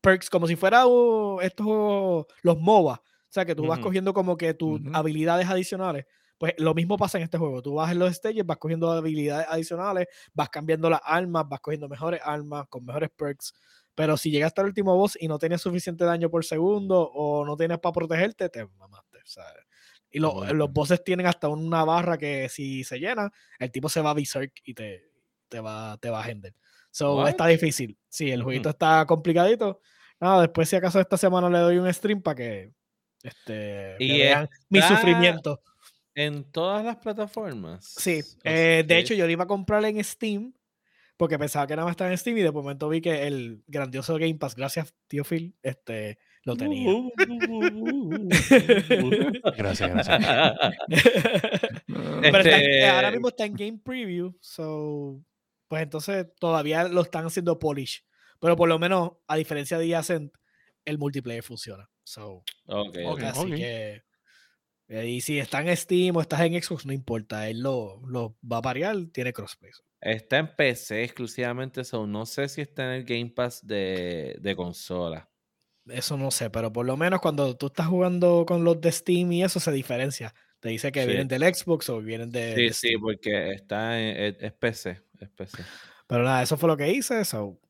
perks, como si fuera uh, estos juegos, los MOBA. O sea, que tú vas Ujú. cogiendo como que tus Ujú. habilidades adicionales. Pues lo mismo pasa en este juego. Tú vas en los stages, vas cogiendo habilidades adicionales, vas cambiando las armas, vas cogiendo mejores armas con mejores perks. Pero si llegaste al último boss y no tienes suficiente daño por segundo o no tienes para protegerte, te mamaste. ¿sabes? Y lo- Bueno. los bosses tienen hasta una barra que si se llena, el tipo se va a berserk y te, te va, te va a hender. So, What? está difícil. Sí, el jueguito está complicadito. Nada, después si acaso esta semana le doy un stream para que Este, Y vean mi sufrimiento. En todas las plataformas. Sí, eh, de hecho yo lo iba a comprar en Steam porque pensaba que nada más estaba en Steam y de momento vi que el grandioso Game Pass, gracias tío Phil, este, lo tenía. Gracias, gracias. Pero está en- eh, ahora Este- mismo está en Game Preview, so, pues entonces todavía lo están haciendo polish. Pero por lo menos, a diferencia de Ascent, el multiplayer funciona. So, Ok, Ok. así que. eh, Y si está en Steam o estás en Xbox, no importa. Él lo, lo va a parear, tiene crossplay. Está en PC exclusivamente, so no sé si está en el Game Pass de, de consola. Eso no sé, pero por lo menos cuando tú estás jugando con los de Steam y eso se diferencia. Te dice que Sí. vienen del Xbox o vienen de. Sí, de sí, porque está en, es, es PC, es PC. Pero nada, eso fue lo que hice. So,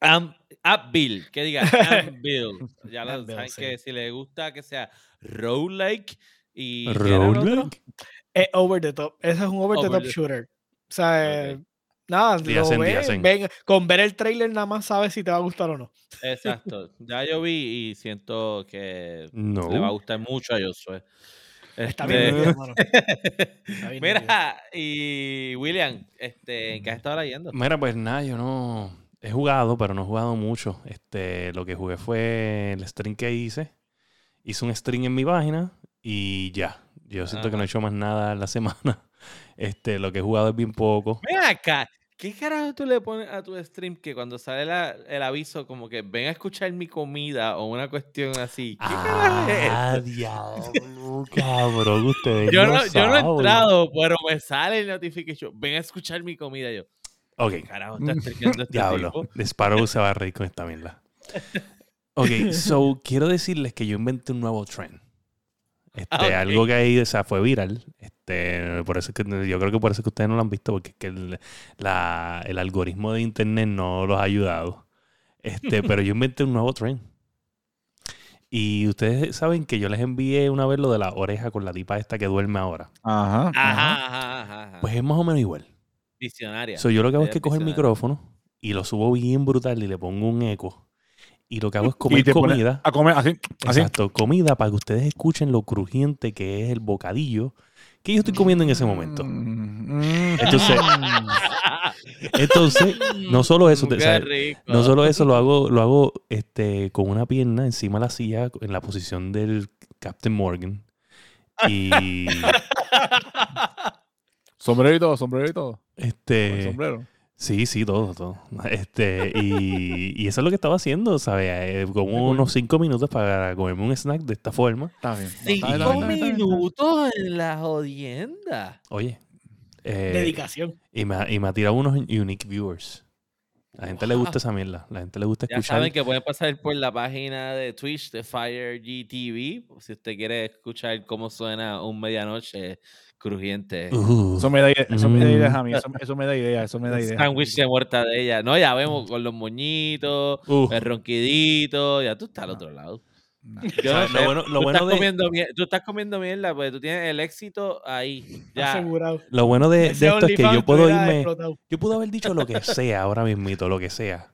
Am- Upbill, que diga Upbill. Ya lo saben sí. que si le gusta que sea y ¿qué era el otro? Roguelike. es over the top. Ese es un over, the top the- shooter. O sea. Nada, lo hacen, ven- con ver el trailer nada más sabes si te va a gustar o no. Exacto. Ya yo vi y siento que No. le va a gustar mucho a Josué. Está Este, bien, nítido, mano. bien Mira, y William, este, ¿en qué has estado leyendo? Mira, pues nada, yo no he jugado, pero no he jugado mucho. Este, lo que jugué fue el stream que hice. Hice un stream en mi página y ya. Yo siento que no he hecho más nada en la semana. Este, lo que he jugado es bien poco. Ven acá, ¿qué carajo tú le pones a tu stream que cuando sale la- el aviso como que ven a escuchar mi comida o una cuestión así? ¿Qué carajo es Ah, diablo, cabrón, ustedes Yo no, no, yo no he entrado, pero me sale el notification. Ven a escuchar mi comida. Yo, Ok, ¿qué carajo está este diablo. tipo? The Sparrow se va a reír con esta mierda. Ok, so quiero decirles que yo inventé un nuevo trend. Este, Ah, ok. Algo que ahí o sea, fue viral. Este, por eso es que yo creo que por eso es que ustedes no lo han visto, porque es que el, la- el algoritmo de internet no los ha ayudado. Este, pero yo inventé un nuevo trend. Y ustedes saben que yo les envié una vez lo de la oreja con la tipa esta que duerme ahora. Ajá. ajá. Ajá, ajá. Pues es más o menos igual. Visionaria. So, yo lo que hago es que cojo el micrófono y lo subo bien brutal y le pongo un eco. Y lo que hago es comer comida. A comer así. así. Exacto, comida para que ustedes escuchen lo crujiente que es el bocadillo que yo estoy comiendo en ese momento. Mm. Entonces, entonces no solo eso, ¿sabes? rico. no solo eso, lo hago, lo hago este, con una pierna encima de la silla en la posición del Captain Morgan. Y Sombrero y todo, sombrero y todo. Este. sombrero. Sí, sí, todo, todo. Este, y, y eso es lo que estaba haciendo, ¿sabes? Eh, como unos cinco minutos para comerme un snack de esta forma. Está bien. Cinco minutos en la jodienda. Oye. eh, Dedicación. y, me, ha- y me ha tirado unos unique viewers. La gente le gusta esa mierda. La gente le gusta Ya escuchar. saben que pueden pasar por la página de Twitch de Fire GTV si usted quiere escuchar cómo suena un medianoche crujiente. Uh, Eso me da, eso me da Mm. ideas a mí. Eso, eso me da idea. Eso me da idea. Sándwich de muerta de ella. No, ya vemos con los moñitos, uh. el ronquidito. Ya tú estás al otro lado. Yo no ¿Sabes? sé, Lo bueno, lo tú, bueno estás de, comiendo tú estás comiendo mierda porque tú tienes el éxito ahí. Ya. Asegurado. lo bueno de, esto es que yo puedo irme. explotado. Yo puedo haber dicho lo que sea ahora mismito, lo que sea.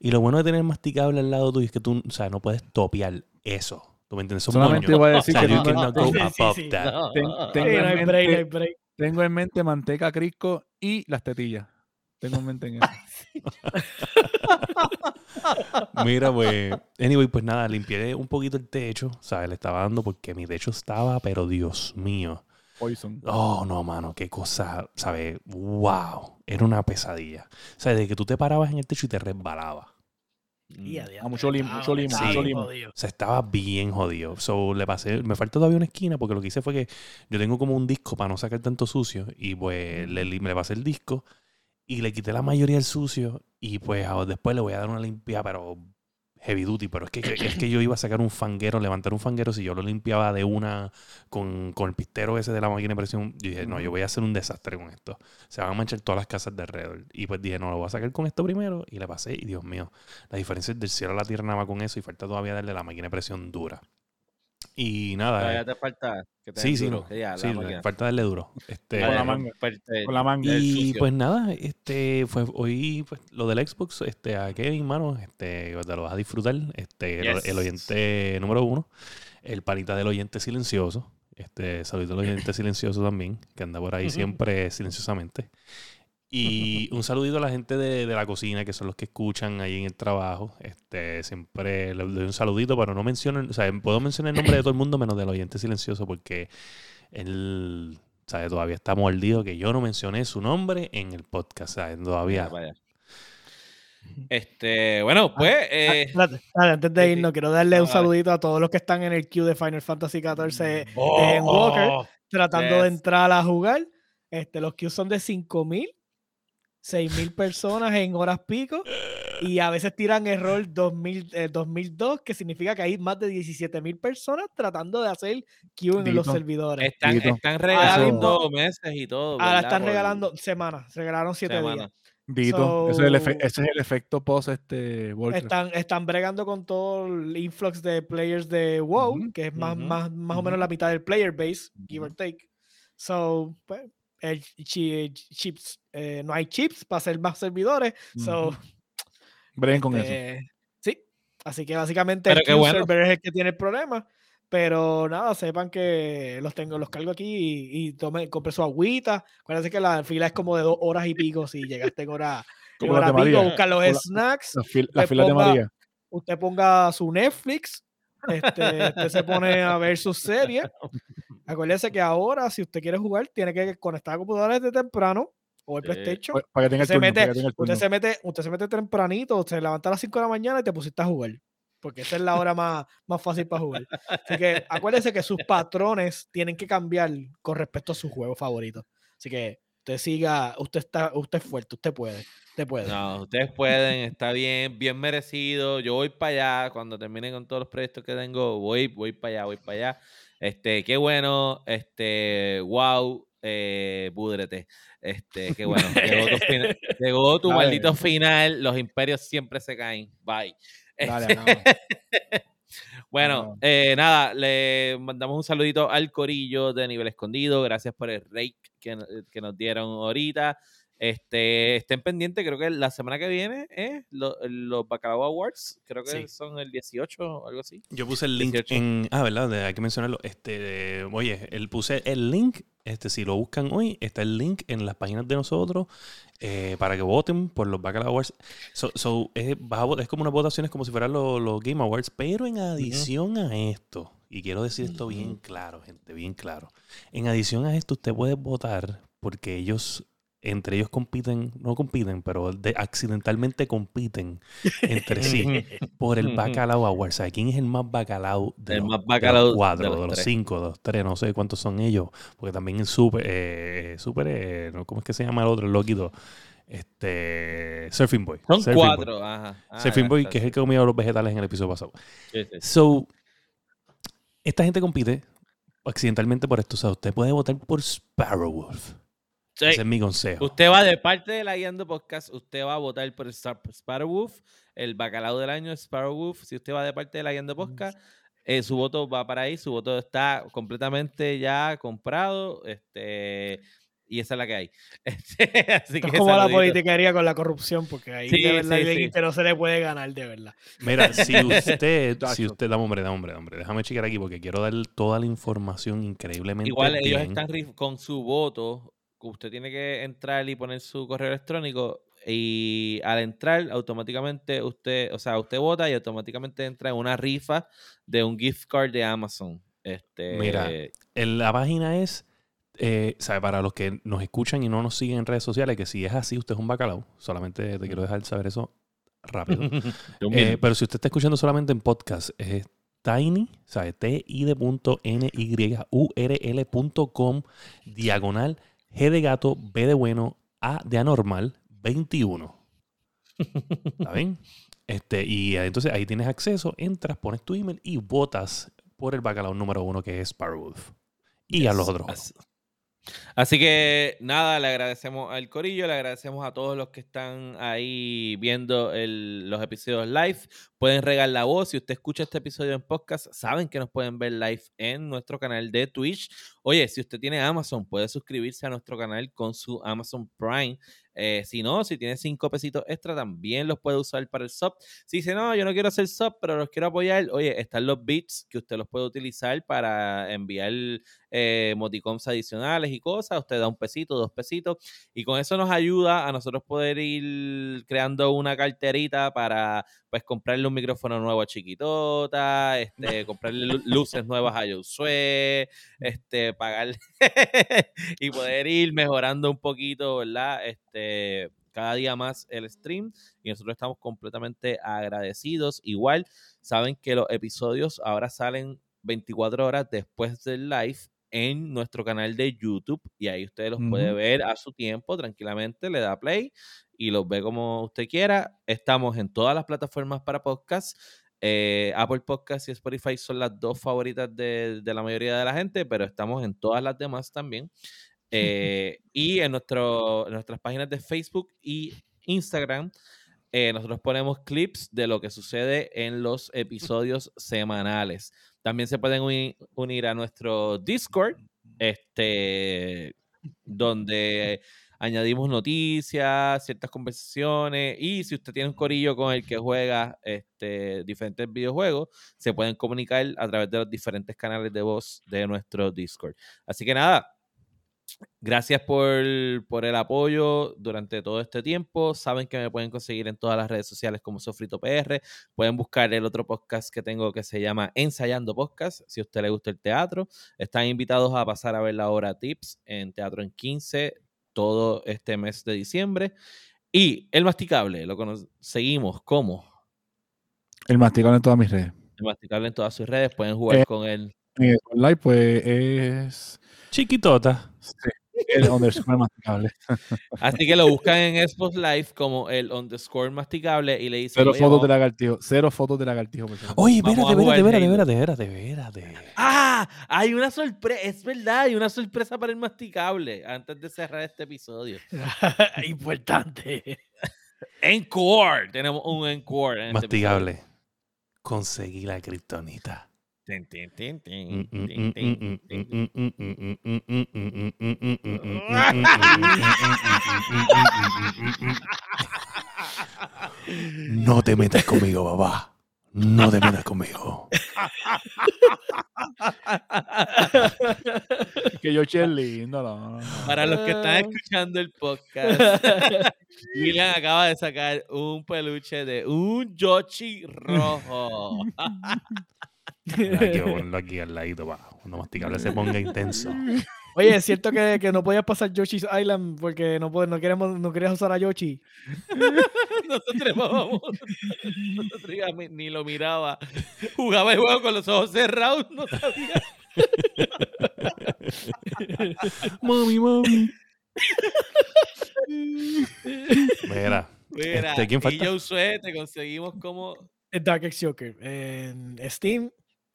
Y lo bueno de tener masticable al lado tuyo es que tú, o sea, no puedes topear eso. ¿Tú me entiendes? Son Solamente moños. voy a O decir sea, que cannot go Sí, above sí. that. No. Ten- Sí, tengo no en hay mente- break, no hay break. tengo en mente manteca crisco y las tetillas. Tengo en mente en eso. Mira, pues. Anyway, pues nada, limpié un poquito el techo. ¿Sabes? Le estaba dando porque mi techo estaba, pero Dios mío. Poison. Oh, no, mano, qué cosa, ¿sabes? Wow, era una pesadilla. O sea, de que tú te parabas en el techo y te resbalabas. Y a Ah, mucho limo, estaba- mucho limo, mucho bien limo. jodido. Sea, estaba bien jodido. So, le pasé, me falta todavía una esquina porque lo que hice fue que yo tengo como un disco para no sacar tanto sucio y pues le, le pasé el disco y le quité la mayoría del sucio y pues después le voy a dar una limpia, pero heavy duty. Pero es que, es que yo iba a sacar un fanguero, levantar un fanguero si yo lo limpiaba de una con, con el pistero ese de la máquina de presión. Yo dije, no, yo voy a hacer un desastre con esto. Se van a manchar todas las casas de alrededor. Y pues dije, no, lo voy a sacar con esto primero y le pasé y Dios mío, la diferencia es del cielo a la tierra nada más con eso y falta todavía darle la máquina de presión dura. Y nada. Todavía eh, te falta. Que te sí, sí, duro, no, sí, máquina. falta darle duro. Este, Con la manga. Con la manga. el y pues nada, este fue hoy pues, lo del Xbox, este, a Kevin, mano, este, te lo vas a disfrutar. Este, Yes. el, oyente número uno, el panita del oyente silencioso. Este, saludito al oyente silencioso también, que anda por ahí siempre silenciosamente. Y un saludito a la gente de, de la cocina, que son los que escuchan ahí en el trabajo. Este, siempre les doy un saludito, pero no menciono, o sea, puedo mencionar el nombre de todo el mundo menos del oyente silencioso, porque él, ¿sabe? Todavía está mordido que yo no mencioné su nombre en el podcast, ¿sabes? Todavía. Vaya, vaya. Este, bueno, pues. Ah, eh, antes de sí, sí. irnos, quiero darle Ah, un saludito a todos los que están en el queue de Final Fantasy XIV de oh, en Walker, oh, tratando de entrar a jugar. Este, los queues son de 5000, 6000 personas en horas pico. Y a veces tiran error 2000, eh, 2002, que significa que hay más de 17000 personas tratando de hacer queue en los servidores. Están, están regalando mismo- meses y todo. Ahora están regalando semanas, regalaron 7 días. Dito, ese, es el efe- ese es el efecto post este. Están, están bregando con todo el influx de players de WoW, que es más, más, más o menos la mitad del player base, give or take. So, pues, el chi- chips, eh, no hay chips para hacer más servidores. So. Breguen con eso. eh, sí. Así que básicamente Pero el bueno. server es el que tiene el problema. Pero nada, sepan que los tengo, los cargo aquí y, y tome, compre su agüita. Acuérdense que la fila es como de dos horas y pico si llegaste en hora, en Como las hora de pico, buscar los la- snacks La, fil- la usted fila de ponga- María. usted ponga su Netflix, este, usted se pone a ver sus series. Acuérdese que ahora, si usted quiere jugar, tiene que conectar a computadora desde temprano o el. PlayStation. Pa- Para que tenga el se turno. mete- para que tenga el Usted turno. se mete, usted se mete tempranito, se levanta a las 5 de la mañana y te pusiste a jugar. Porque esa es la hora más, más fácil para jugar. Así que acuérdese que sus patrones tienen que cambiar con respecto a su juego favorito. Así que usted siga, usted está, usted es fuerte, usted puede, usted puede. No, ustedes pueden, está bien, bien merecido. Yo voy para allá, cuando termine con todos los proyectos que tengo, voy, voy para allá, voy para allá. Este, qué bueno, este, wow, eh, púdrete. Este, qué bueno. Llegó tu, llegó tu maldito final, los imperios siempre se caen. Bye. Dale, Este, no. bueno, No. eh, nada, le mandamos un saludito al corillo de Nivel Escondido. Gracias por el rake que, que nos dieron ahorita. Este, estén pendientes, creo que la semana que viene es lo- los Bacalao Awards. Creo que Sí. son el 18 o algo así. Yo puse el link 18. en. Ah, ¿verdad? Hay que mencionarlo. Este, oye, él puse el link. Este, si lo buscan hoy, está el link en las páginas de nosotros eh, para que voten por los Bacalao Awards. So, so, es, como unas votaciones como si fueran los, los Game Awards, pero en adición a esto, y quiero decir esto bien claro, gente, bien claro. En adición a esto, usted puede votar porque ellos. Entre ellos compiten, no compiten, pero de- accidentalmente compiten entre sí por el. Bacalao Award. ¿Sabe quién es el más bacalao de, El los, más de bacalao los de cuatro, de los los, cinco, de los tres? No sé cuántos son ellos. Porque también el super, eh, super eh, ¿no? ¿cómo es que se llama el otro? El loquito. Este, Surfing Boy. Son Surfing Boy. cuatro, ajá. Ah, Surfing Boy, que es el que comía los vegetales en el episodio pasado. sí, sí. So, esta gente compite accidentalmente por esto. O sea, usted puede votar por Sparrowwolf. Sí. Ese es mi consejo. Usted va de parte de la Guiando Podcast, usted va a votar por Star- Sparrowwolf, el bacalao del año es Sparrowwolf. Si usted va de parte de la Guiando Podcast, eh, su voto va para ahí, su voto está completamente ya comprado, este, y esa es la que hay. Este, así Esto que es como la politiquería con la corrupción, porque ahí Sí, de verdad sí, no se le puede ganar, de verdad. Mira, si usted, si usted, dame hombre, dame hombre, dame hombre, déjame chequear aquí porque quiero dar toda la información increíblemente Igual ellos están con su voto, usted tiene que entrar y poner su correo electrónico y al entrar automáticamente usted, o sea, usted vota y automáticamente entra en una rifa de un gift card de Amazon. Este, Mira, En la página es, eh, sabe, para los que nos escuchan y no nos siguen en redes sociales, que si es así, usted es un bacalao. Solamente te quiero dejar saber eso rápido. Eh, pero si usted está escuchando solamente en podcast, es tiny, ¿sabe? T-I de punto N-Y-U-R-L.com, diagonal, G de gato, B de bueno, A de anormal, 21. ¿Está bien? Este, y entonces ahí tienes acceso, entras, pones tu email y votas por el bacalao número uno que es Sparrowwolf. Y a los otros. Así, así que nada, le agradecemos al Corillo, le agradecemos a todos los que están ahí viendo el- los episodios live. Pueden regar la voz. Si usted escucha este episodio en podcast, saben que nos pueden ver live en nuestro canal de Twitch. Oye, si usted tiene Amazon, puede suscribirse a nuestro canal con su Amazon Prime. Eh, si no, si tiene cinco pesitos extra, también los puede usar para el sub. Si dice, no, yo no quiero hacer sub, pero los quiero apoyar, oye, están los bits que usted los puede utilizar para enviar eh, adicionales y cosas. Usted da un pesito, dos pesitos, y con eso nos ayuda a nosotros poder ir creando una carterita para pues comprarle un micrófono nuevo a Chiquitota, este, comprarle luces nuevas a Josué, este, pagarle y poder ir mejorando un poquito, ¿verdad? Este, cada día más el stream y nosotros estamos completamente agradecidos. Igual, saben que los episodios ahora salen 24 horas después del live en nuestro canal de YouTube y ahí usted los puede ver a su tiempo tranquilamente, le da play y los ve como usted quiera. Estamos en todas las plataformas para podcast. Eh, Apple Podcast y Spotify son las dos favoritas de, la mayoría de la gente, pero estamos en todas las demás también. Eh, y en, nuestro, nuestras páginas de Facebook y Instagram, eh, nosotros ponemos clips de lo que sucede en los episodios semanales. También se pueden unir a nuestro Discord, este, donde añadimos noticias, ciertas conversaciones y si usted tiene un corillo con el que juega este, diferentes videojuegos, se pueden comunicar a través de los diferentes canales de voz de nuestro Discord. Así que nada, Gracias por, por, el apoyo durante todo este tiempo. Saben que me pueden conseguir en todas las redes sociales como Sofrito PR. Pueden buscar el otro podcast que tengo que se llama Ensayando Podcast. Si a usted le gusta el teatro, están invitados a pasar a ver la hora Tips en Teatro en 15 todo este mes de diciembre. Y el masticable, lo seguimos como. El masticable en todas mis redes. El masticable en todas sus redes, pueden jugar eh, con él. En el live, pues es. Chiquitota. Sí. El underscore masticable. Así que lo buscan en Xbox Live como el underscore masticable y le dicen. Cero fotos de lagartijo. Cero fotos de lagartijo. Oye, espérate, espérate, espérate, espérate, espérate. Ah, hay una sorpresa. Es verdad, hay una sorpresa para el masticable antes de cerrar este episodio. Importante. Encore. Tenemos un encore. masticable. Conseguí la kriptonita. No te metas conmigo, papá. No te metas conmigo. que yo es lindo, no, Para los que están escuchando el podcast, William acaba de sacar un peluche de un Yoshi rojo. Hay que ponerlo aquí al ladito para cuando masticable se ponga intenso. Oye, es cierto que, que no podías pasar Yoshi's Island porque no, no, queremos, no querías usar a Yoshi. Nosotros, vamos, nosotros ni lo miraba. Jugaba el juego con los ojos cerrados, no sabía. mami, mami. Mira. Mira, este, ¿quién falta? Y yo te conseguimos como Dark X Joker en Steam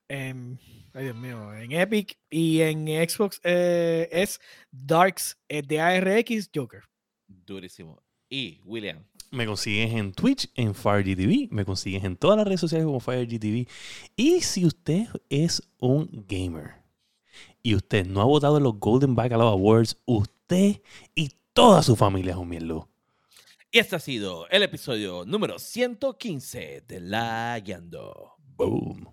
en, ay Dios mío, en Epic y en Xbox eh, es Darks eh, de ARX Joker. Durísimo. Y William. Me consigues en Twitch, en FireGTV, me consigues en todas las redes sociales como FireGTV. Y si usted es un gamer y usted no ha votado en los Golden Bacalao Awards, usted y toda su familia es un mierlo. Y este ha sido el episodio número 115 de La Guiando. Boom.